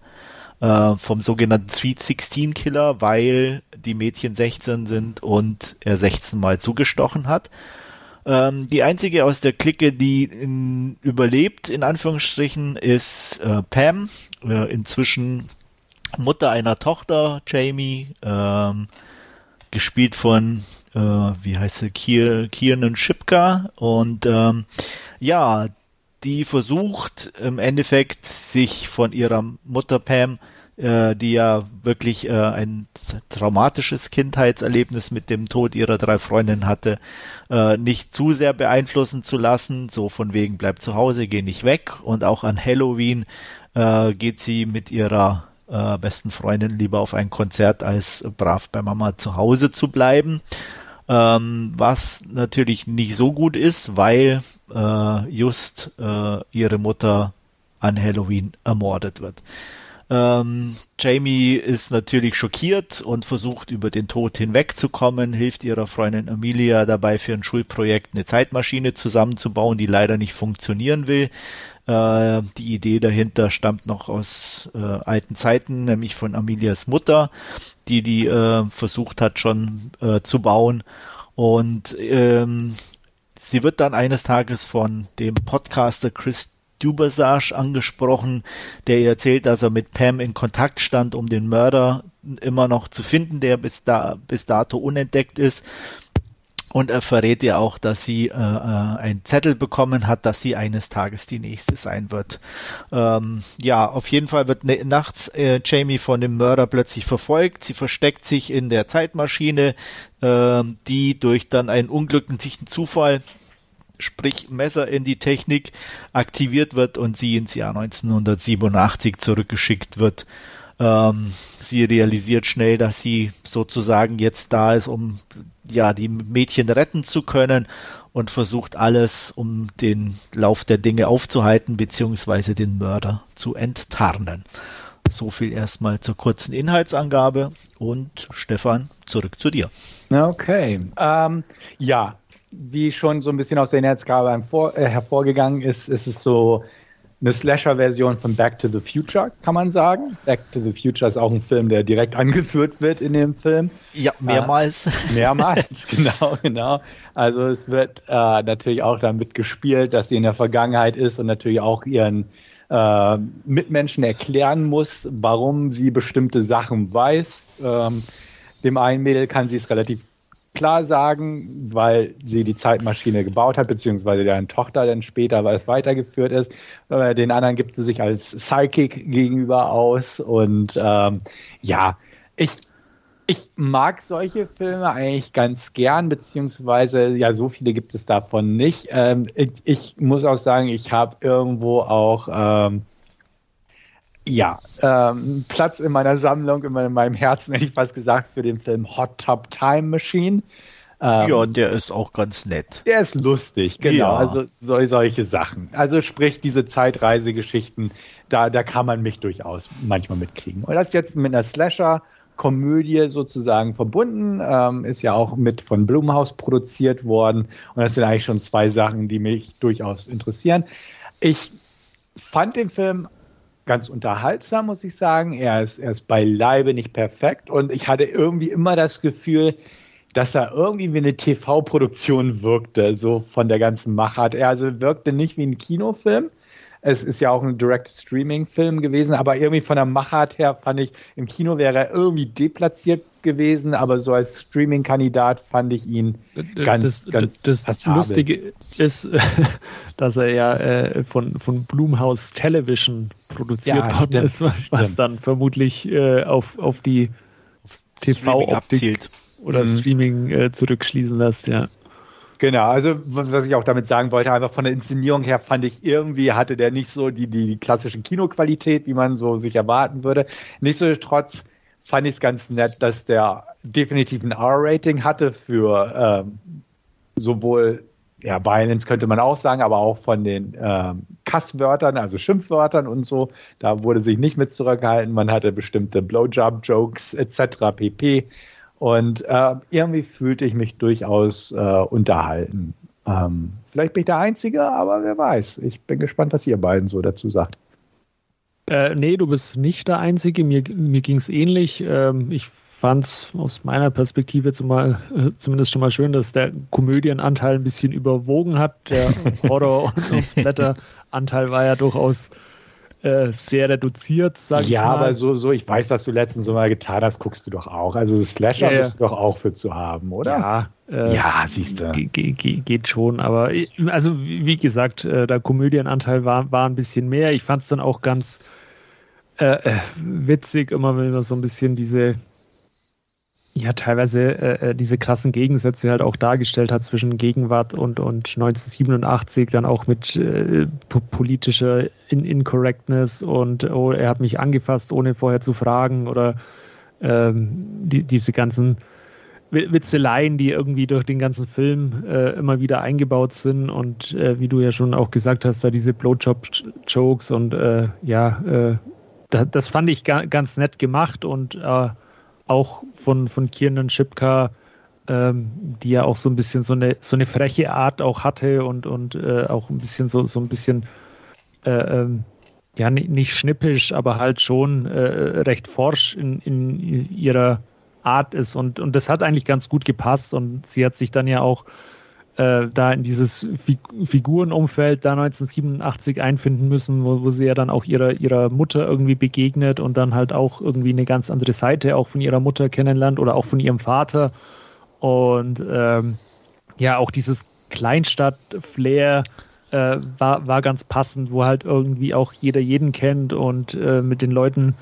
äh, vom sogenannten Sweet 16 Killer, weil die Mädchen 16 sind und er 16 Mal zugestochen hat. Ähm, die einzige aus der Clique, die in, überlebt, in Anführungsstrichen, ist äh, Pam, äh, inzwischen Mutter einer Tochter, Jamie, ähm, gespielt von, äh, wie heißt sie, Kier, Kiernan Schipka. Und ähm, ja, die versucht im Endeffekt sich von ihrer Mutter Pam äh, die ja wirklich äh, ein traumatisches Kindheitserlebnis mit dem Tod ihrer drei Freundinnen hatte, äh, nicht zu sehr beeinflussen zu lassen. So von wegen bleib zu Hause, geh nicht weg. Und auch an Halloween äh, geht sie mit ihrer äh, besten Freundin lieber auf ein Konzert, als brav bei Mama zu Hause zu bleiben. Ähm, was natürlich nicht so gut ist, weil äh, just äh, ihre Mutter an Halloween ermordet wird. Ähm, Jamie ist natürlich schockiert und versucht über den Tod hinwegzukommen, hilft ihrer Freundin Amelia dabei für ein Schulprojekt eine Zeitmaschine zusammenzubauen, die leider nicht funktionieren will. Äh, die Idee dahinter stammt noch aus äh, alten Zeiten, nämlich von Amelias Mutter, die die äh, versucht hat schon äh, zu bauen. Und ähm, sie wird dann eines Tages von dem Podcaster Chris Dubersage angesprochen, der ihr erzählt, dass er mit Pam in Kontakt stand, um den Mörder immer noch zu finden, der bis, da, bis dato unentdeckt ist. Und er verrät ihr auch, dass sie äh, äh, einen Zettel bekommen hat, dass sie eines Tages die nächste sein wird. Ähm, ja, auf jeden Fall wird ne nachts äh, Jamie von dem Mörder plötzlich verfolgt. Sie versteckt sich in der Zeitmaschine, äh, die durch dann einen unglücklichen Zufall sprich Messer in die Technik, aktiviert wird und sie ins Jahr 1987 zurückgeschickt wird. Ähm, sie realisiert schnell, dass sie sozusagen jetzt da ist, um ja die Mädchen retten zu können und versucht alles, um den Lauf der Dinge aufzuhalten beziehungsweise den Mörder zu enttarnen. So viel erstmal zur kurzen Inhaltsangabe und Stefan, zurück zu dir.
Okay. Ähm, ja, wie schon so ein bisschen aus der Inhaltsgabe äh, hervorgegangen ist, ist es so eine Slasher-Version von Back to the Future, kann man sagen. Back to the Future ist auch ein Film, der direkt angeführt wird in dem Film.
Ja, mehrmals.
Äh, mehrmals, genau, genau. Also es wird äh, natürlich auch damit gespielt, dass sie in der Vergangenheit ist und natürlich auch ihren äh, Mitmenschen erklären muss, warum sie bestimmte Sachen weiß. Ähm, dem einen Mädel kann sie es relativ klar sagen, weil sie die Zeitmaschine gebaut hat, beziehungsweise deren Tochter dann später, weil es weitergeführt ist. Äh, den anderen gibt sie sich als Psychic gegenüber aus. Und ähm, ja, ich, ich mag solche Filme eigentlich ganz gern, beziehungsweise ja, so viele gibt es davon nicht. Ähm, ich, ich, muss auch sagen, ich habe irgendwo auch ähm, ja, ähm, Platz in meiner Sammlung, in meinem Herzen, hätte ich fast gesagt, für den Film Hot Top Time Machine.
Ähm, ja, der ist auch ganz nett.
Der ist lustig, genau. Ja. Also so, solche Sachen. Also sprich, diese Zeitreisegeschichten, da, da kann man mich durchaus manchmal mitkriegen. Und das jetzt mit einer Slasher-Komödie sozusagen verbunden, ähm, ist ja auch mit von Blumhaus produziert worden. Und das sind eigentlich schon zwei Sachen, die mich durchaus interessieren. Ich fand den Film ganz unterhaltsam, muss ich sagen. Er ist, er ist beileibe nicht perfekt und ich hatte irgendwie immer das Gefühl, dass er irgendwie wie eine TV-Produktion wirkte, so von der ganzen Machart. Er also wirkte nicht wie ein Kinofilm, es ist ja auch ein Direct-Streaming-Film gewesen, aber irgendwie von der Machart her fand ich, im Kino wäre er irgendwie deplatziert gewesen, aber so als Streaming-Kandidat fand ich ihn ganz, das, ganz
Das, das Lustige ist, dass er ja äh, von, von Blumhouse Television produziert ja, worden ist, was stimmt. dann vermutlich äh, auf, auf die TV-Optik oder mhm. Streaming äh, zurückschließen lässt, ja.
Genau, also was ich auch damit sagen wollte, einfach von der Inszenierung her fand ich irgendwie hatte der nicht so die, die, die klassische Kinoqualität, wie man so sich erwarten würde. Nichtsdestotrotz fand ich es ganz nett, dass der definitiv ein R-Rating hatte für ähm, sowohl ja, Violence könnte man auch sagen, aber auch von den ähm, Kasswörtern, also Schimpfwörtern und so. Da wurde sich nicht mit zurückgehalten. Man hatte bestimmte Blowjob-Jokes etc. pp. Und äh, irgendwie fühlte ich mich durchaus äh, unterhalten. Ähm, vielleicht bin ich der Einzige, aber wer weiß. Ich bin gespannt, was ihr beiden so dazu sagt.
Äh, nee, du bist nicht der Einzige. Mir, mir ging es ähnlich. Ähm, ich fand es aus meiner Perspektive zumal, äh, zumindest schon mal schön, dass der Komödienanteil ein bisschen überwogen hat. Der Horror- und Splatter-Anteil war ja durchaus äh, sehr reduziert,
sag ja, ich mal. Ja, aber so, so, ich weiß, was du letztens so mal getan hast, guckst du doch auch. Also Slasher ja, bist du doch auch für zu haben, oder?
Ja, äh, ja siehst du. Geht schon, aber also wie gesagt, äh, der Komödienanteil war, war ein bisschen mehr. Ich fand es dann auch ganz äh, witzig, immer wenn man so ein bisschen diese ja teilweise äh, äh, diese krassen Gegensätze halt auch dargestellt hat zwischen Gegenwart und, und 1987, dann auch mit äh, politischer In Incorrectness und oh, er hat mich angefasst, ohne vorher zu fragen oder ähm, die, diese ganzen Witzeleien, die irgendwie durch den ganzen Film äh, immer wieder eingebaut sind und äh, wie du ja schon auch gesagt hast, da diese Blowjob-Jokes und äh, ja, äh, da, das fand ich ga ganz nett gemacht und auch von, von Kiernan Schipka, ähm, die ja auch so ein bisschen so eine, so eine freche Art auch hatte und, und äh, auch ein bisschen so, so ein bisschen, äh, ähm, ja, nicht schnippisch, aber halt schon äh, recht forsch in, in ihrer Art ist. Und, und das hat eigentlich ganz gut gepasst und sie hat sich dann ja auch äh, da in dieses Fig Figurenumfeld da 1987 einfinden müssen, wo, wo sie ja dann auch ihrer, ihrer Mutter irgendwie begegnet und dann halt auch irgendwie eine ganz andere Seite auch von ihrer Mutter kennenlernt oder auch von ihrem Vater. Und ähm, ja, auch dieses Kleinstadt-Flair äh, war, war ganz passend, wo halt irgendwie auch jeder jeden kennt und äh, mit den Leuten,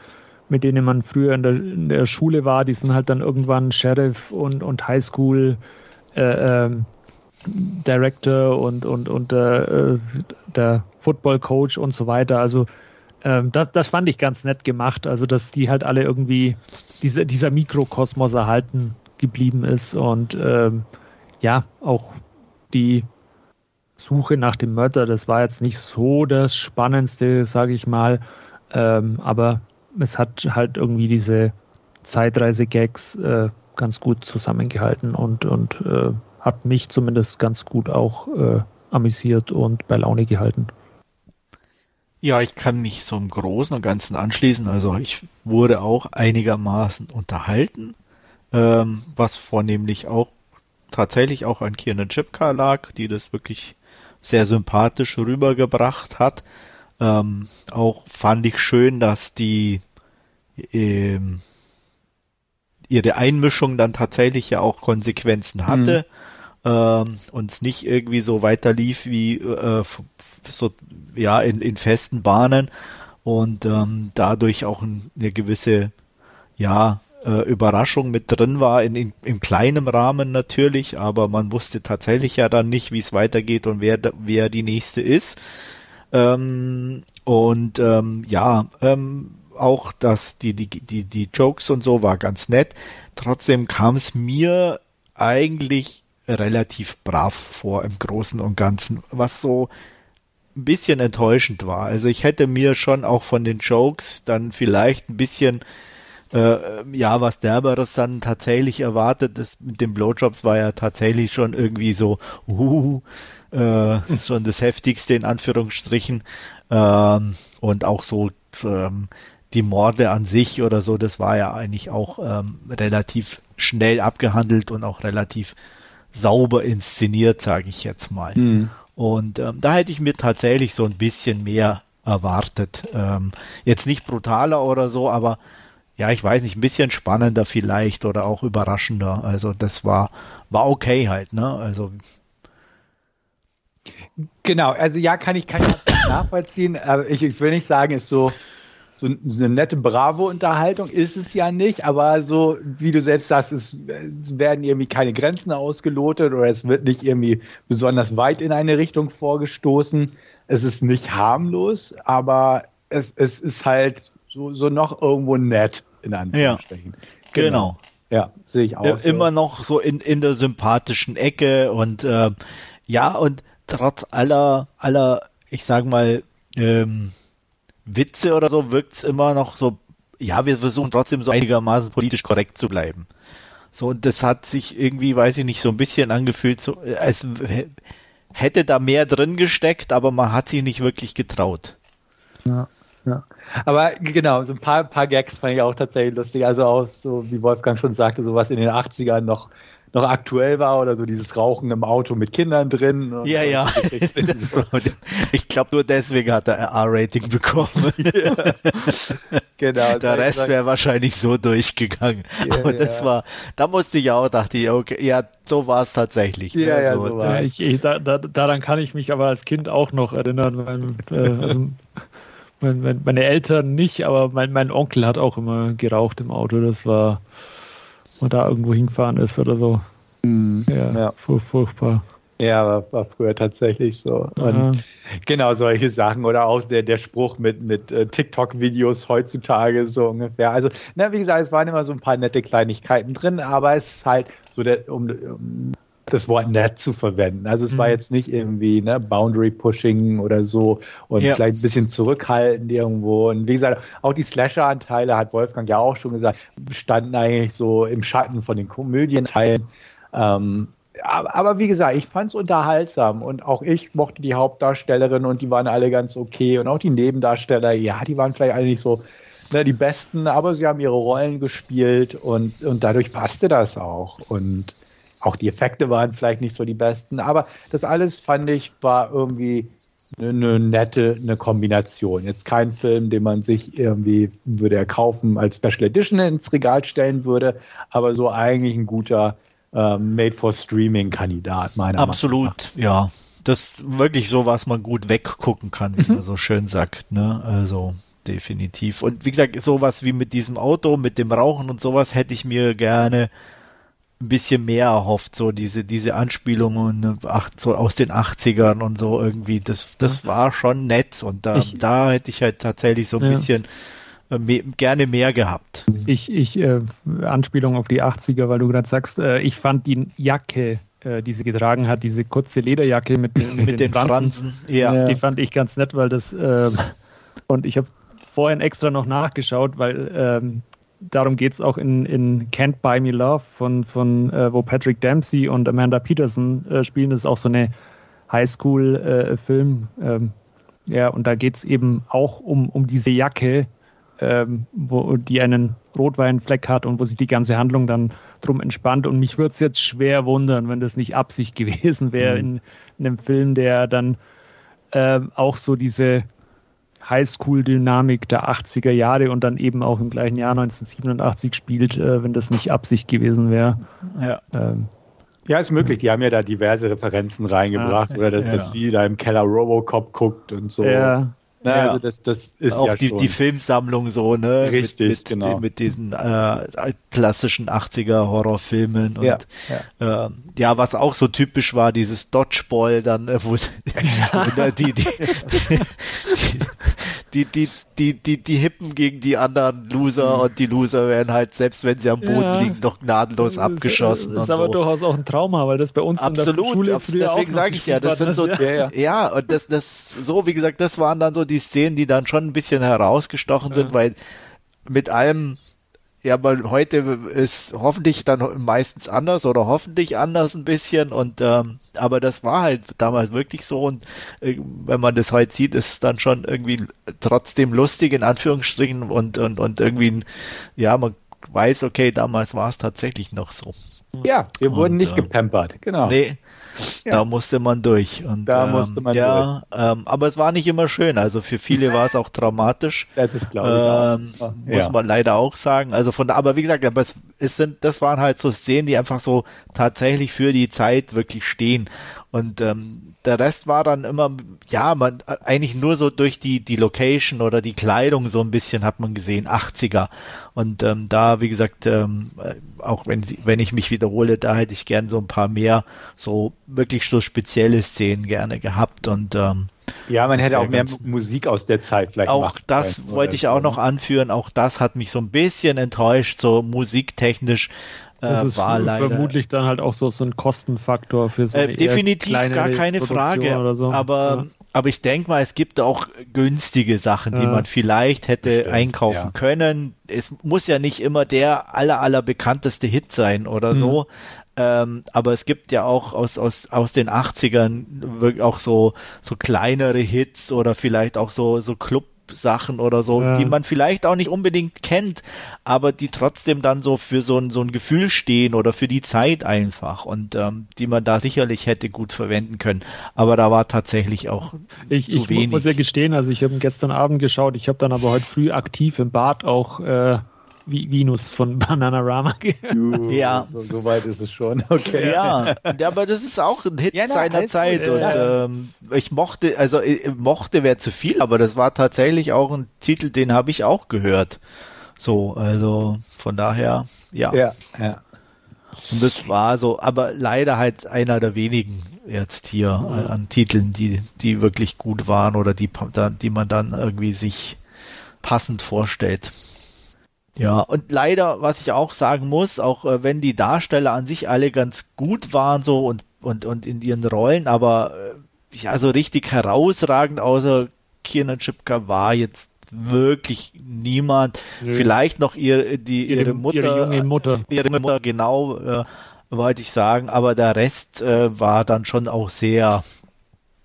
mit denen man früher in der, in der Schule war, die sind halt dann irgendwann Sheriff und, und Highschool äh, ähm, Director und, und, und äh, der Football Coach und so weiter. Also ähm, das, das fand ich ganz nett gemacht. Also dass die halt alle irgendwie diese, dieser Mikrokosmos erhalten geblieben ist und ähm, ja, auch die Suche nach dem Mörder, das war jetzt nicht so das Spannendste, sage ich mal, ähm, aber es hat halt irgendwie diese Zeitreise-Gags äh, ganz gut zusammengehalten und, und äh, hat mich zumindest ganz gut auch äh, amüsiert und bei Laune gehalten.
Ja, ich kann mich so im Großen und Ganzen anschließen. Also ich wurde auch einigermaßen unterhalten, ähm, was vornehmlich auch tatsächlich auch an Kiernan Chipka lag, die das wirklich sehr sympathisch rübergebracht hat. Ähm, auch fand ich schön, dass die ähm, ihre Einmischung dann tatsächlich ja auch Konsequenzen hatte. Mhm ähm, und es nicht irgendwie so weiter lief wie äh, so ja in, in festen Bahnen und ähm, dadurch auch eine gewisse ja äh, Überraschung mit drin war in, in im kleinen Rahmen natürlich, aber man wusste tatsächlich ja dann nicht, wie es weitergeht und wer wer die nächste ist. Ähm, und ähm, ja, ähm, auch das, die, die, die, die Jokes und so war ganz nett. Trotzdem kam es mir eigentlich relativ brav vor im Großen und Ganzen, was so ein bisschen enttäuschend war. Also ich hätte mir schon auch von den Jokes dann vielleicht ein bisschen äh, ja, was derberes dann tatsächlich erwartet. Das mit den Blowjobs war ja tatsächlich schon irgendwie so, uh, äh, schon das heftigste in Anführungsstrichen. Ähm, und auch so ähm, die Morde an sich oder so, das war ja eigentlich auch ähm, relativ schnell abgehandelt und auch relativ sauber inszeniert, sage ich jetzt mal. Mhm. Und ähm, da hätte ich mir tatsächlich so ein bisschen mehr erwartet. Ähm, jetzt nicht brutaler oder so, aber ja, ich weiß nicht, ein bisschen spannender vielleicht oder auch überraschender. Also das war, war okay halt, ne? Also
Genau, also ja, kann ich, kann ich nachvollziehen. Aber ich, ich will nicht sagen, ist so, so, eine nette Bravo-Unterhaltung ist es ja nicht, aber so, wie du selbst sagst, es werden irgendwie keine Grenzen ausgelotet oder es wird nicht irgendwie besonders weit in eine Richtung vorgestoßen. Es ist nicht harmlos, aber es, es ist halt so, so noch irgendwo nett, in Anführungsstrichen.
Ja, genau. genau.
Ja, sehe ich auch.
So. Immer noch so in, in der sympathischen Ecke und äh, ja, und trotz aller, aller, ich sag mal, ähm, Witze oder so wirkt es immer noch so, ja, wir versuchen trotzdem so einigermaßen politisch korrekt zu bleiben. So, und das hat sich irgendwie, weiß ich nicht, so ein bisschen angefühlt, so, als hätte da mehr drin gesteckt, aber man hat sich nicht wirklich getraut.
Ja, ja. Aber genau, so ein paar, paar Gags fand ich auch tatsächlich lustig. Also auch so, wie Wolfgang schon sagte, sowas in den 80ern noch noch aktuell war oder so dieses Rauchen im Auto mit Kindern drin.
ja, ja. ich glaube, nur deswegen hat er R-Rating bekommen. Ja. genau. Der Rest wäre wahrscheinlich so durchgegangen. Ja, Aber das ja. war, da musste ich auch, dachte ich, okay, ja, so war es tatsächlich.
Ne? Ja, ja, so, so war ich, ich, da, da, daran kann ich mich aber als Kind auch noch erinnern. Weil, äh, also, mein, meine Eltern nicht, aber mein, mein Onkel hat auch immer geraucht im Auto. Das war, man da irgendwo hingefahren ist oder so.
Mhm. Ja, ja. furchtbar. Ja, war, war, früher tatsächlich so. Und genau solche Sachen oder auch der, der Spruch mit, mit äh, TikTok-Videos heutzutage so ungefähr. Also, na, wie gesagt, es waren immer so ein paar nette Kleinigkeiten drin, aber es ist halt so, der, um, um das Wort nett zu verwenden. Also es mhm. war jetzt nicht irgendwie ne, Boundary Pushing oder so und ja. vielleicht ein bisschen zurückhaltend irgendwo. Und wie gesagt, auch die Slasher-Anteile, hat Wolfgang ja auch schon gesagt, standen eigentlich so im Schatten von den Komödienteilen. Ähm, aber, aber, wie gesagt, ich fand es unterhaltsam und auch ich mochte die Hauptdarstellerin und die waren alle ganz okay und auch die Nebendarsteller, ja, die waren vielleicht alle nicht so ne, die besten, aber sie haben ihre Rollen gespielt und, und dadurch passte das auch. Und auch die Effekte waren vielleicht nicht so die besten, aber das alles fand ich war irgendwie eine, eine nette eine Kombination. Jetzt kein Film, den man sich irgendwie würde er kaufen als Special Edition ins Regal stellen würde, aber so eigentlich ein guter ähm, Made-for-Streaming-Kandidat, meiner
Absolut, Meinung nach. ja. Das ist wirklich so, was man gut weggucken kann, wie man so schön sagt. Ne? Also definitiv. Und wie gesagt, sowas wie mit diesem Auto, mit dem Rauchen und sowas hätte ich mir gerne ein bisschen mehr erhofft, so diese, diese Anspielungen ne, so aus den 80ern und so irgendwie. Das, das war schon nett und da, ich, da hätte ich halt tatsächlich so ein ja. bisschen äh, mehr, gerne mehr gehabt.
Ich, ich, äh, Anspielung auf die 80er, weil du gerade sagst, äh, ich fand die Jacke, äh, die sie getragen hat, diese kurze Lederjacke mit, mit, mit den, den Franzen, Franzen, ja. die fand ich ganz nett, weil das, äh, und ich habe vorhin extra noch nachgeschaut, weil ähm, darum geht es auch in, in Can't Buy Me Love, von, von äh, wo Patrick Dempsey und Amanda Peterson äh, spielen. Das ist auch so eine Highschool-Film. Äh, ähm, ja, und da geht es eben auch um, um diese Jacke, ähm, wo die einen Rotweinfleck hat und wo sich die ganze Handlung dann drum entspannt. Und mich würde es jetzt schwer wundern, wenn das nicht Absicht gewesen wäre mhm. in, in, einem Film, der dann äh, auch so diese Highschool-Dynamik der 80er Jahre und dann eben auch im gleichen Jahr 1987 spielt, äh, wenn das nicht Absicht gewesen wäre.
Ja. Ähm, ja, ist möglich. Die haben ja da diverse Referenzen reingebracht ah, oder dass, ja. dass sie da im Keller Robocop guckt und so.
Ja, Ja. Also das, das ist auch ja die, schon. die Filmsammlung so, ne?
Richtig,
mit, mit,
genau.
Mit diesen äh, klassischen 80er Horrorfilmen und ja, ja. Äh, ja, was auch so typisch war, dieses Dodgeball dann, äh, wo die, die, die, die, die, die, die, die Hippen gegen die anderen Loser mhm. und die Loser werden halt, selbst wenn sie am Boden ja. liegen, noch gnadenlos abgeschossen.
Das ist aber so. durchaus auch ein Trauma, weil das bei uns
Absolut, in der Schule deswegen sage ich ja, das sind so, ja, ja, und das, das, so, wie gesagt, das waren dann so die Szenen, die dann schon ein bisschen herausgestochen sind, weil mit allem ja, aber heute ist hoffentlich dann meistens anders oder hoffentlich anders ein bisschen und ähm, aber das war halt damals wirklich so und äh, wenn man das heute sieht, ist es dann schon irgendwie trotzdem lustig in Anführungsstrichen und und und irgendwie ja, man weiß, okay, damals war es tatsächlich noch so.
Ja, wir wurden und, nicht äh, gepampert, genau.
Nee, ja. Da musste man durch. Und,
da ähm, musste man
ja, durch. Ähm, aber es war nicht immer schön. Also für viele war es auch traumatisch.
das ist, glaube
ich, ähm, ja. Muss man leider auch sagen. Also von da, aber wie gesagt, aber es, es sind, das waren halt so Szenen, die einfach so tatsächlich für die Zeit wirklich stehen. Und ähm, der Rest war dann immer, ja, man eigentlich nur so durch die die Location oder die Kleidung so ein bisschen hat man gesehen, 80er. Und ähm, da, wie gesagt, ähm, auch wenn sie, wenn ich mich wiederhole, da hätte ich gern so ein paar mehr so wirklich so spezielle Szenen gerne gehabt und ähm,
ja, man hätte auch mehr Musik aus der Zeit vielleicht
Auch das wollte ich auch noch anführen. Auch das hat mich so ein bisschen enttäuscht, so musiktechnisch.
Äh, das ist war leider, vermutlich dann halt auch so, so ein Kostenfaktor für so
äh, Definitiv gar keine Frage. So. Aber, ja. aber ich denke mal, es gibt auch günstige Sachen, die ja. man vielleicht hätte Stimmt, einkaufen ja. können. Es muss ja nicht immer der aller, aller bekannteste Hit sein oder mhm. so. Ähm, aber es gibt ja auch aus, aus, aus den 80ern auch so, so kleinere Hits oder vielleicht auch so, so Club Sachen oder so, ja. die man vielleicht auch nicht unbedingt kennt, aber die trotzdem dann so für so ein, so ein Gefühl stehen oder für die Zeit einfach und ähm, die man da sicherlich hätte gut verwenden können. Aber da war tatsächlich auch
ich, zu ich wenig. Ich muss ja gestehen, also ich habe gestern Abend geschaut, ich habe dann aber heute früh aktiv im Bad auch äh, Venus von Bananarama
gehört. Ja. So, so, weit ist es schon. Okay.
Ja, aber das ist auch ein Hit ja, na, seiner Zeit. Und ähm, ich mochte, also ich mochte wäre zu viel, aber das war tatsächlich auch ein Titel, den habe ich auch gehört. So, also von daher, ja.
Ja, ja.
Und das war so, aber leider halt einer der wenigen jetzt hier an, an Titeln, die, die wirklich gut waren oder die, die man dann irgendwie sich passend vorstellt. Ja, und leider, was ich auch sagen muss, auch äh, wenn die Darsteller an sich alle ganz gut waren so und, und, und in ihren Rollen, aber äh, ja, so richtig herausragend außer Kiernan Chipka war jetzt wirklich niemand. Nö. Vielleicht noch ihr, die, ihre, ihre Mutter. Ihre
junge Mutter.
Ihre Mutter, genau, äh, wollte ich sagen, aber der Rest äh, war dann schon auch sehr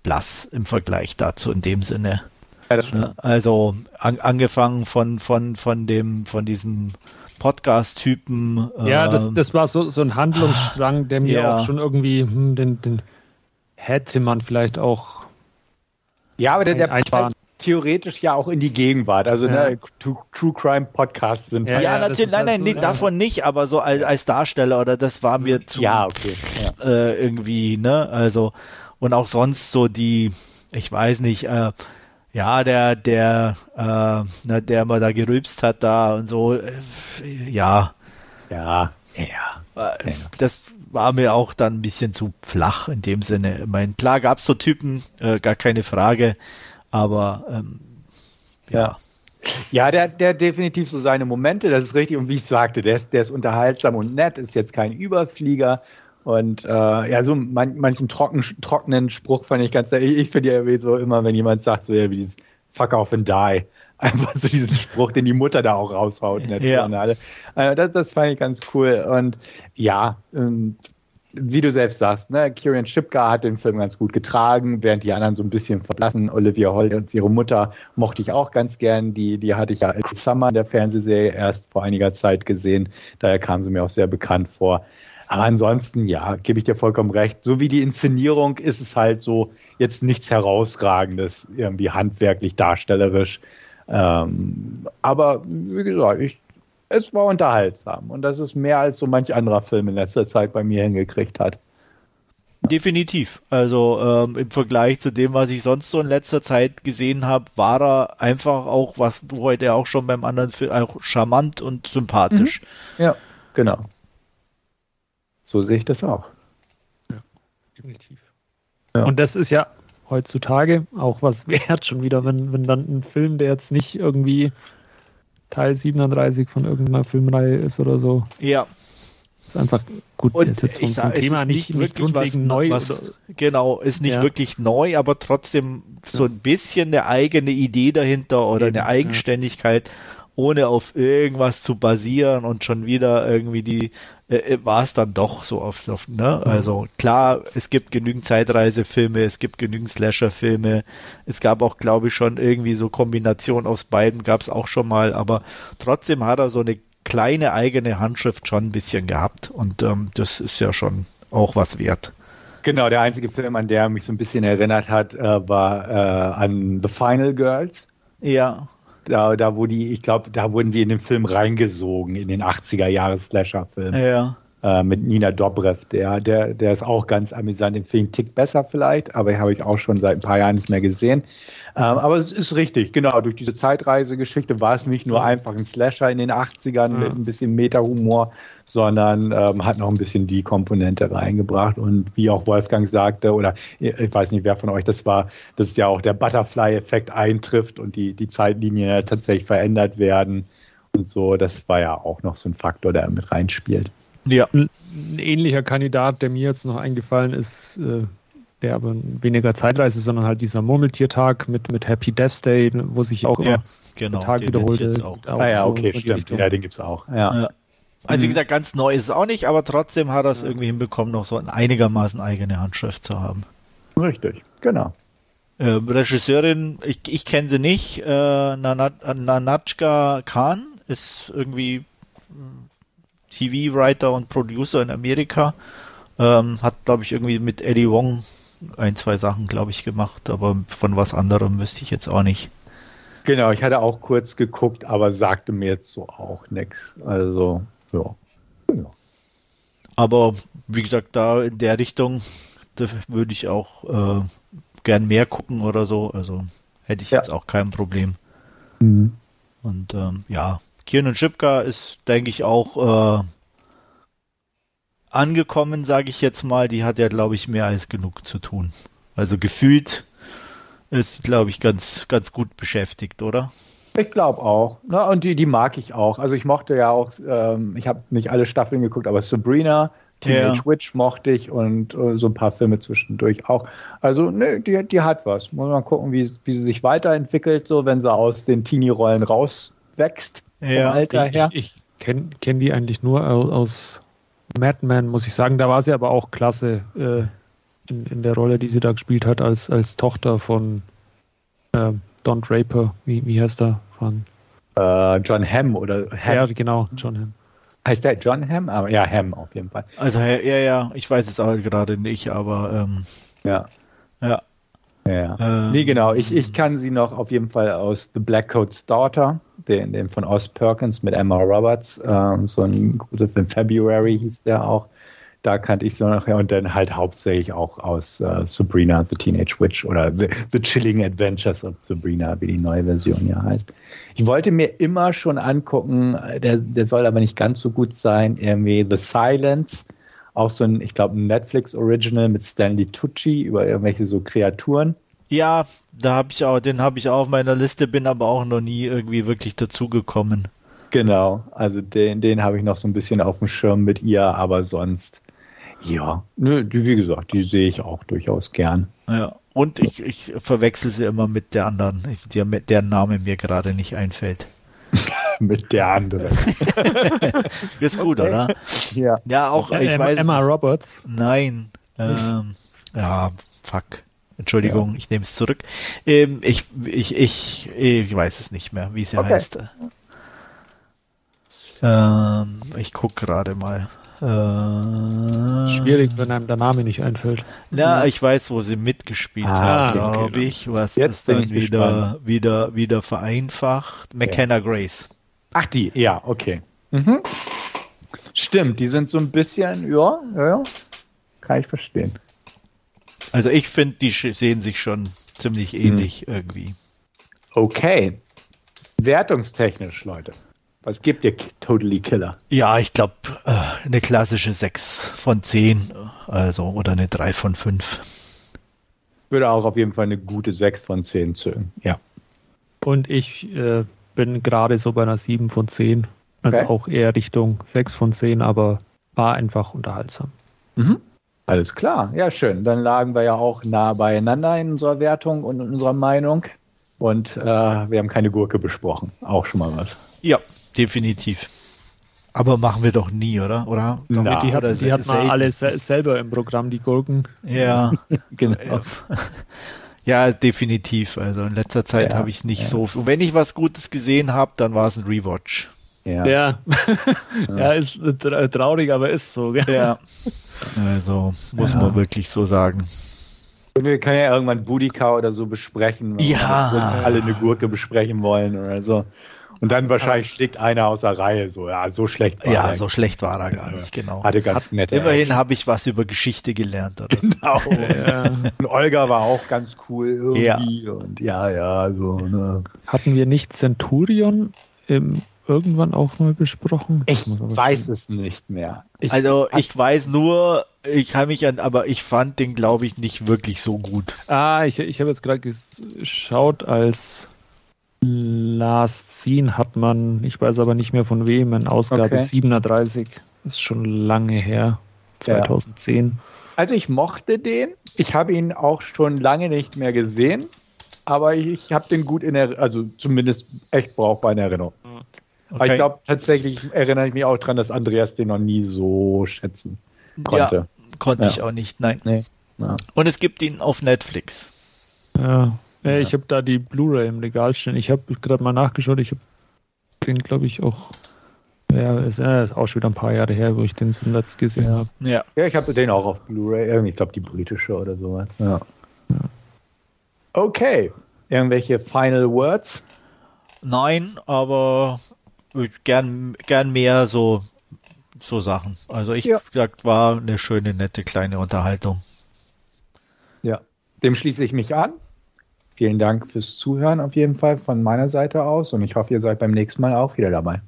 blass im Vergleich dazu in dem Sinne. Ja, also an, angefangen von, von, von dem, von diesem Podcast-Typen.
Ja, das, ähm, das war so, so ein Handlungsstrang, der mir ja. auch schon irgendwie, hm, den, den hätte man vielleicht auch.
Ja, aber der, der passt theoretisch ja auch in die Gegenwart. Also ja. ne, True Crime Podcasts sind.
Ja, halt, ja natürlich, nein, halt nein, so, nee, davon nicht, aber so als, als Darsteller oder das war mir zu.
Ja, okay.
Äh, irgendwie, ne? Also, und auch sonst so die, ich weiß nicht, äh, ja, der, der, äh, na, der mal da gerülpst hat da und so, äh, ja.
Ja, ja.
Äh, das war mir auch dann ein bisschen zu flach in dem Sinne. Ich meine, klar gab's so Typen, äh, gar keine Frage, aber ähm, ja.
Ja, der, der definitiv so seine Momente, das ist richtig. Und wie ich sagte, der ist, der ist unterhaltsam und nett, ist jetzt kein Überflieger, und äh, ja, so man, manchen trocken, trockenen Spruch fand ich ganz, ich, ich finde ja so immer, wenn jemand sagt, so ja, wie dieses Fuck off and die. Einfach so diesen Spruch, den die Mutter da auch raushaut in der ja. Äh, das, das fand ich ganz cool. Und ja, ähm, wie du selbst sagst, ne, Kieran Shipka hat den Film ganz gut getragen, während die anderen so ein bisschen verblassen. Olivia Holt und ihre Mutter mochte ich auch ganz gern. Die, die hatte ich ja als Summer in der Fernsehserie erst vor einiger Zeit gesehen. Daher kam sie mir auch sehr bekannt vor. Aber ansonsten, ja, gebe ich dir vollkommen recht. So wie die Inszenierung ist es halt so jetzt nichts herausragendes, irgendwie handwerklich, darstellerisch. Ähm, aber wie gesagt, ich, es war unterhaltsam. Und das ist mehr als so manch anderer Film in letzter Zeit bei mir hingekriegt hat.
Definitiv. Also ähm, im Vergleich zu dem, was ich sonst so in letzter Zeit gesehen habe, war er einfach auch, was du heute auch schon beim anderen Film, auch charmant und sympathisch.
Mhm. Ja, genau. So sehe ich das auch.
Ja, definitiv. Ja. Und das ist ja heutzutage auch was wert, schon wieder, wenn, wenn dann ein Film, der jetzt nicht irgendwie Teil 37 von irgendeiner Filmreihe ist oder so.
Ja.
Ist einfach gut,
und ist jetzt vom, sag, Thema nicht, nicht wirklich was, neu. Was, genau, ist nicht ja. wirklich neu, aber trotzdem so ein bisschen eine eigene Idee dahinter oder Eben, eine Eigenständigkeit. Ja ohne auf irgendwas zu basieren und schon wieder irgendwie die äh, äh war es dann doch so oft, oft ne? Mhm. Also klar, es gibt genügend Zeitreisefilme, es gibt genügend Slasher-Filme, es gab auch, glaube ich, schon irgendwie so Kombinationen aus beiden, gab es auch schon mal, aber trotzdem hat er so eine kleine eigene Handschrift schon ein bisschen gehabt und ähm, das ist ja schon auch was wert.
Genau, der einzige Film, an der mich so ein bisschen erinnert hat, äh, war äh, an The Final Girls.
Ja
da, da wo die, ich glaube, da wurden sie in den Film reingesogen, in den 80er Jahre Slasher-Film.
Ja.
Äh, mit Nina Dobrev, der, der, der ist auch ganz amüsant. Den Film Tick besser vielleicht, aber habe ich auch schon seit ein paar Jahren nicht mehr gesehen. Ähm, aber es ist richtig, genau, durch diese Zeitreisegeschichte war es nicht nur einfach ein Slasher in den 80ern mhm. mit ein bisschen Meta-Humor, sondern ähm, hat noch ein bisschen die Komponente reingebracht. Und wie auch Wolfgang sagte, oder ich weiß nicht, wer von euch das war, dass ja auch der Butterfly-Effekt eintrifft und die, die Zeitlinien tatsächlich verändert werden und so. Das war ja auch noch so ein Faktor, der mit reinspielt.
Ja. Ein, ähnlicher Kandidat, der mir jetzt noch eingefallen ist, äh, der aber weniger Zeitreise, sondern halt dieser Murmeltiertag mit, mit Happy Death Day, wo sich auch
ja, genau,
der Tag wiederholte.
Ah ja, okay, so stimmt. Ja, den gibt es auch. Ja.
ja. Also wie gesagt, ganz neu ist es auch nicht, aber trotzdem hat er es irgendwie hinbekommen, noch so eine einigermaßen eigene Handschrift zu haben.
Richtig, genau.
Äh, Regisseurin, ich, ich kenne sie nicht. Äh, Nanatschka Khan ist irgendwie TV-Writer und Producer in Amerika. Ähm, hat, glaube ich, irgendwie mit Eddie Wong ein, zwei Sachen, glaube ich, gemacht, aber von was anderem wüsste ich jetzt auch nicht.
Genau, ich hatte auch kurz geguckt, aber sagte mir jetzt so auch nichts. Also, ja. ja.
Aber wie gesagt, da in der Richtung würde ich auch äh, gern mehr gucken oder so. Also hätte ich ja. jetzt auch kein Problem. Mhm. Und ähm, ja, Kiernan Schipka ist, denke ich, auch äh, angekommen, sage ich jetzt mal. Die hat ja, glaube ich, mehr als genug zu tun. Also gefühlt ist, glaube ich, ganz, ganz gut beschäftigt, oder?
Ich glaube auch. Ne? Und die, die mag ich auch. Also ich mochte ja auch, ähm, ich habe nicht alle Staffeln geguckt, aber Sabrina, Teenage ja. Witch mochte ich und uh, so ein paar Filme zwischendurch auch. Also, ne, die, die hat was. Muss man gucken, wie, wie sie sich weiterentwickelt, so wenn sie aus den Teenie-Rollen rauswächst.
Ja, vom Alter ich, her. Ich, ich kenne kenn die eigentlich nur aus Madman, muss ich sagen. Da war sie aber auch klasse äh, in, in der Rolle, die sie da gespielt hat, als, als Tochter von äh, Don Draper. Wie, wie heißt er? Von
uh, John Hamm oder
Hamm. Ja, genau, John Hamm.
Heißt der John Hamm? Aber ja, Hamm auf jeden Fall.
Also ja, ja, ich weiß es auch gerade nicht, aber ähm,
ja. Ja. Ja. Ähm, nee, genau. Ich, ich kann sie noch auf jeden Fall aus The Black Coat's Daughter, den, den von Oz Perkins mit Emma Roberts. Ähm, so ein guter Film, February hieß der auch da kannte ich so nachher und dann halt hauptsächlich auch aus uh, Sabrina the Teenage Witch oder The, the Chilling Adventures of Sabrina, wie die neue Version ja heißt. Ich wollte mir immer schon angucken, der, der soll aber nicht ganz so gut sein, irgendwie The Silence, auch so ein, ich glaube, ein Netflix-Original mit Stanley Tucci über irgendwelche so Kreaturen.
Ja, da habe ich auch, den habe ich auch auf meiner Liste, bin aber auch noch nie irgendwie wirklich dazugekommen.
Genau, also den, den habe ich noch so ein bisschen auf dem Schirm mit ihr, aber sonst ja, ne, die, wie gesagt, die sehe ich auch durchaus gern.
Ja, und ich, ich verwechsel sie immer mit der anderen, der, der Name mir gerade nicht einfällt.
mit der anderen.
ist gut, okay. oder?
Ja.
Ja, auch, ich
Emma,
weiß.
Emma Roberts?
Nein. Ähm, ja, fuck. Entschuldigung, ja. ich nehme es zurück. Ähm, ich, ich, ich, ich weiß es nicht mehr, wie sie okay. heißt. Ähm, ich gucke gerade mal.
Äh, Schwierig, wenn einem der Name nicht einfällt.
Ja, ich weiß, wo sie mitgespielt ah, hat, glaube ich. Was Jetzt ist dann wieder, wieder, wieder vereinfacht. McKenna ja. Grace.
Ach, die, ja, okay. Mhm. Stimmt, die sind so ein bisschen, ja, ja, kann ich verstehen.
Also ich finde, die sehen sich schon ziemlich ähnlich hm. irgendwie.
Okay. Wertungstechnisch, Leute. Was gibt dir Totally Killer?
Ja, ich glaube, äh, eine klassische 6 von 10, also oder eine 3 von 5.
Würde auch auf jeden Fall eine gute 6 von 10 zählen, ja.
Und ich äh, bin gerade so bei einer 7 von 10. Also okay. auch eher Richtung 6 von 10, aber war einfach unterhaltsam.
Mhm. Alles klar, ja schön. Dann lagen wir ja auch nah beieinander in unserer Wertung und in unserer Meinung. Und äh, wir haben keine Gurke besprochen. Auch schon mal was.
Ja, definitiv. Aber machen wir doch nie, oder? Oder?
Na, die, hat, die hat man alle selber im Programm, die Gurken.
Ja, genau. Ja, definitiv. Also in letzter Zeit ja, habe ich nicht ja. so. Und wenn ich was Gutes gesehen habe, dann war es ein Rewatch.
Ja. Ja. ja, ist traurig, aber ist so. Gell?
Ja. Also muss man wirklich so sagen.
Wir können ja irgendwann Budika oder so besprechen.
Ja.
Wir alle eine Gurke besprechen wollen oder so. Und dann wahrscheinlich schlägt einer aus der Reihe so, ja, so schlecht
war Ja, er. so schlecht war er gar nicht, genau.
Hatte ganz nette.
Immerhin habe ich was über Geschichte gelernt. Oder? Genau.
ja. Und Olga war auch ganz cool irgendwie. Ja. Und ja, ja, so. Ne.
Hatten wir nicht Centurion im, irgendwann auch mal besprochen?
Ich weiß es nicht mehr.
Ich, also ich weiß nur, ich kann mich an, aber ich fand den, glaube ich, nicht wirklich so gut.
Ah, ich, ich habe jetzt gerade geschaut, als Last Scene hat man, ich weiß aber nicht mehr von wem, in Ausgabe okay. 37. Ist schon lange her. 2010. Ja.
Also ich mochte den. Ich habe ihn auch schon lange nicht mehr gesehen. Aber ich, ich habe den gut in Erinnerung, also zumindest echt brauchbar in Erinnerung. Okay. Aber ich glaube tatsächlich erinnere ich mich auch daran, dass Andreas den noch nie so schätzen konnte.
Ja, konnte ja. ich auch nicht, nein. Nee. Ja. Und es gibt ihn auf Netflix.
Ja, ja. ich habe da die Blu-ray im Regal stehen. Ich habe gerade mal nachgeschaut. Ich habe den, glaube ich, auch. Ja, ist ja auch schon wieder ein paar Jahre her, wo ich den zuletzt gesehen habe.
Ja. ja, ich habe den auch auf Blu-ray. Ich glaube, die britische oder sowas. Ja. ja. Okay. Irgendwelche Final Words?
Nein, aber gern, gern mehr so, so Sachen. Also ich ja. gesagt, war eine schöne, nette kleine Unterhaltung.
Ja, dem schließe ich mich an. Vielen Dank fürs Zuhören auf jeden Fall von meiner Seite aus und ich hoffe, ihr seid beim nächsten Mal auch wieder dabei.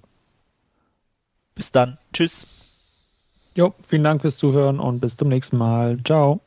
Bis dann. Tschüss.
Jo, vielen Dank fürs Zuhören und bis zum nächsten Mal. Ciao.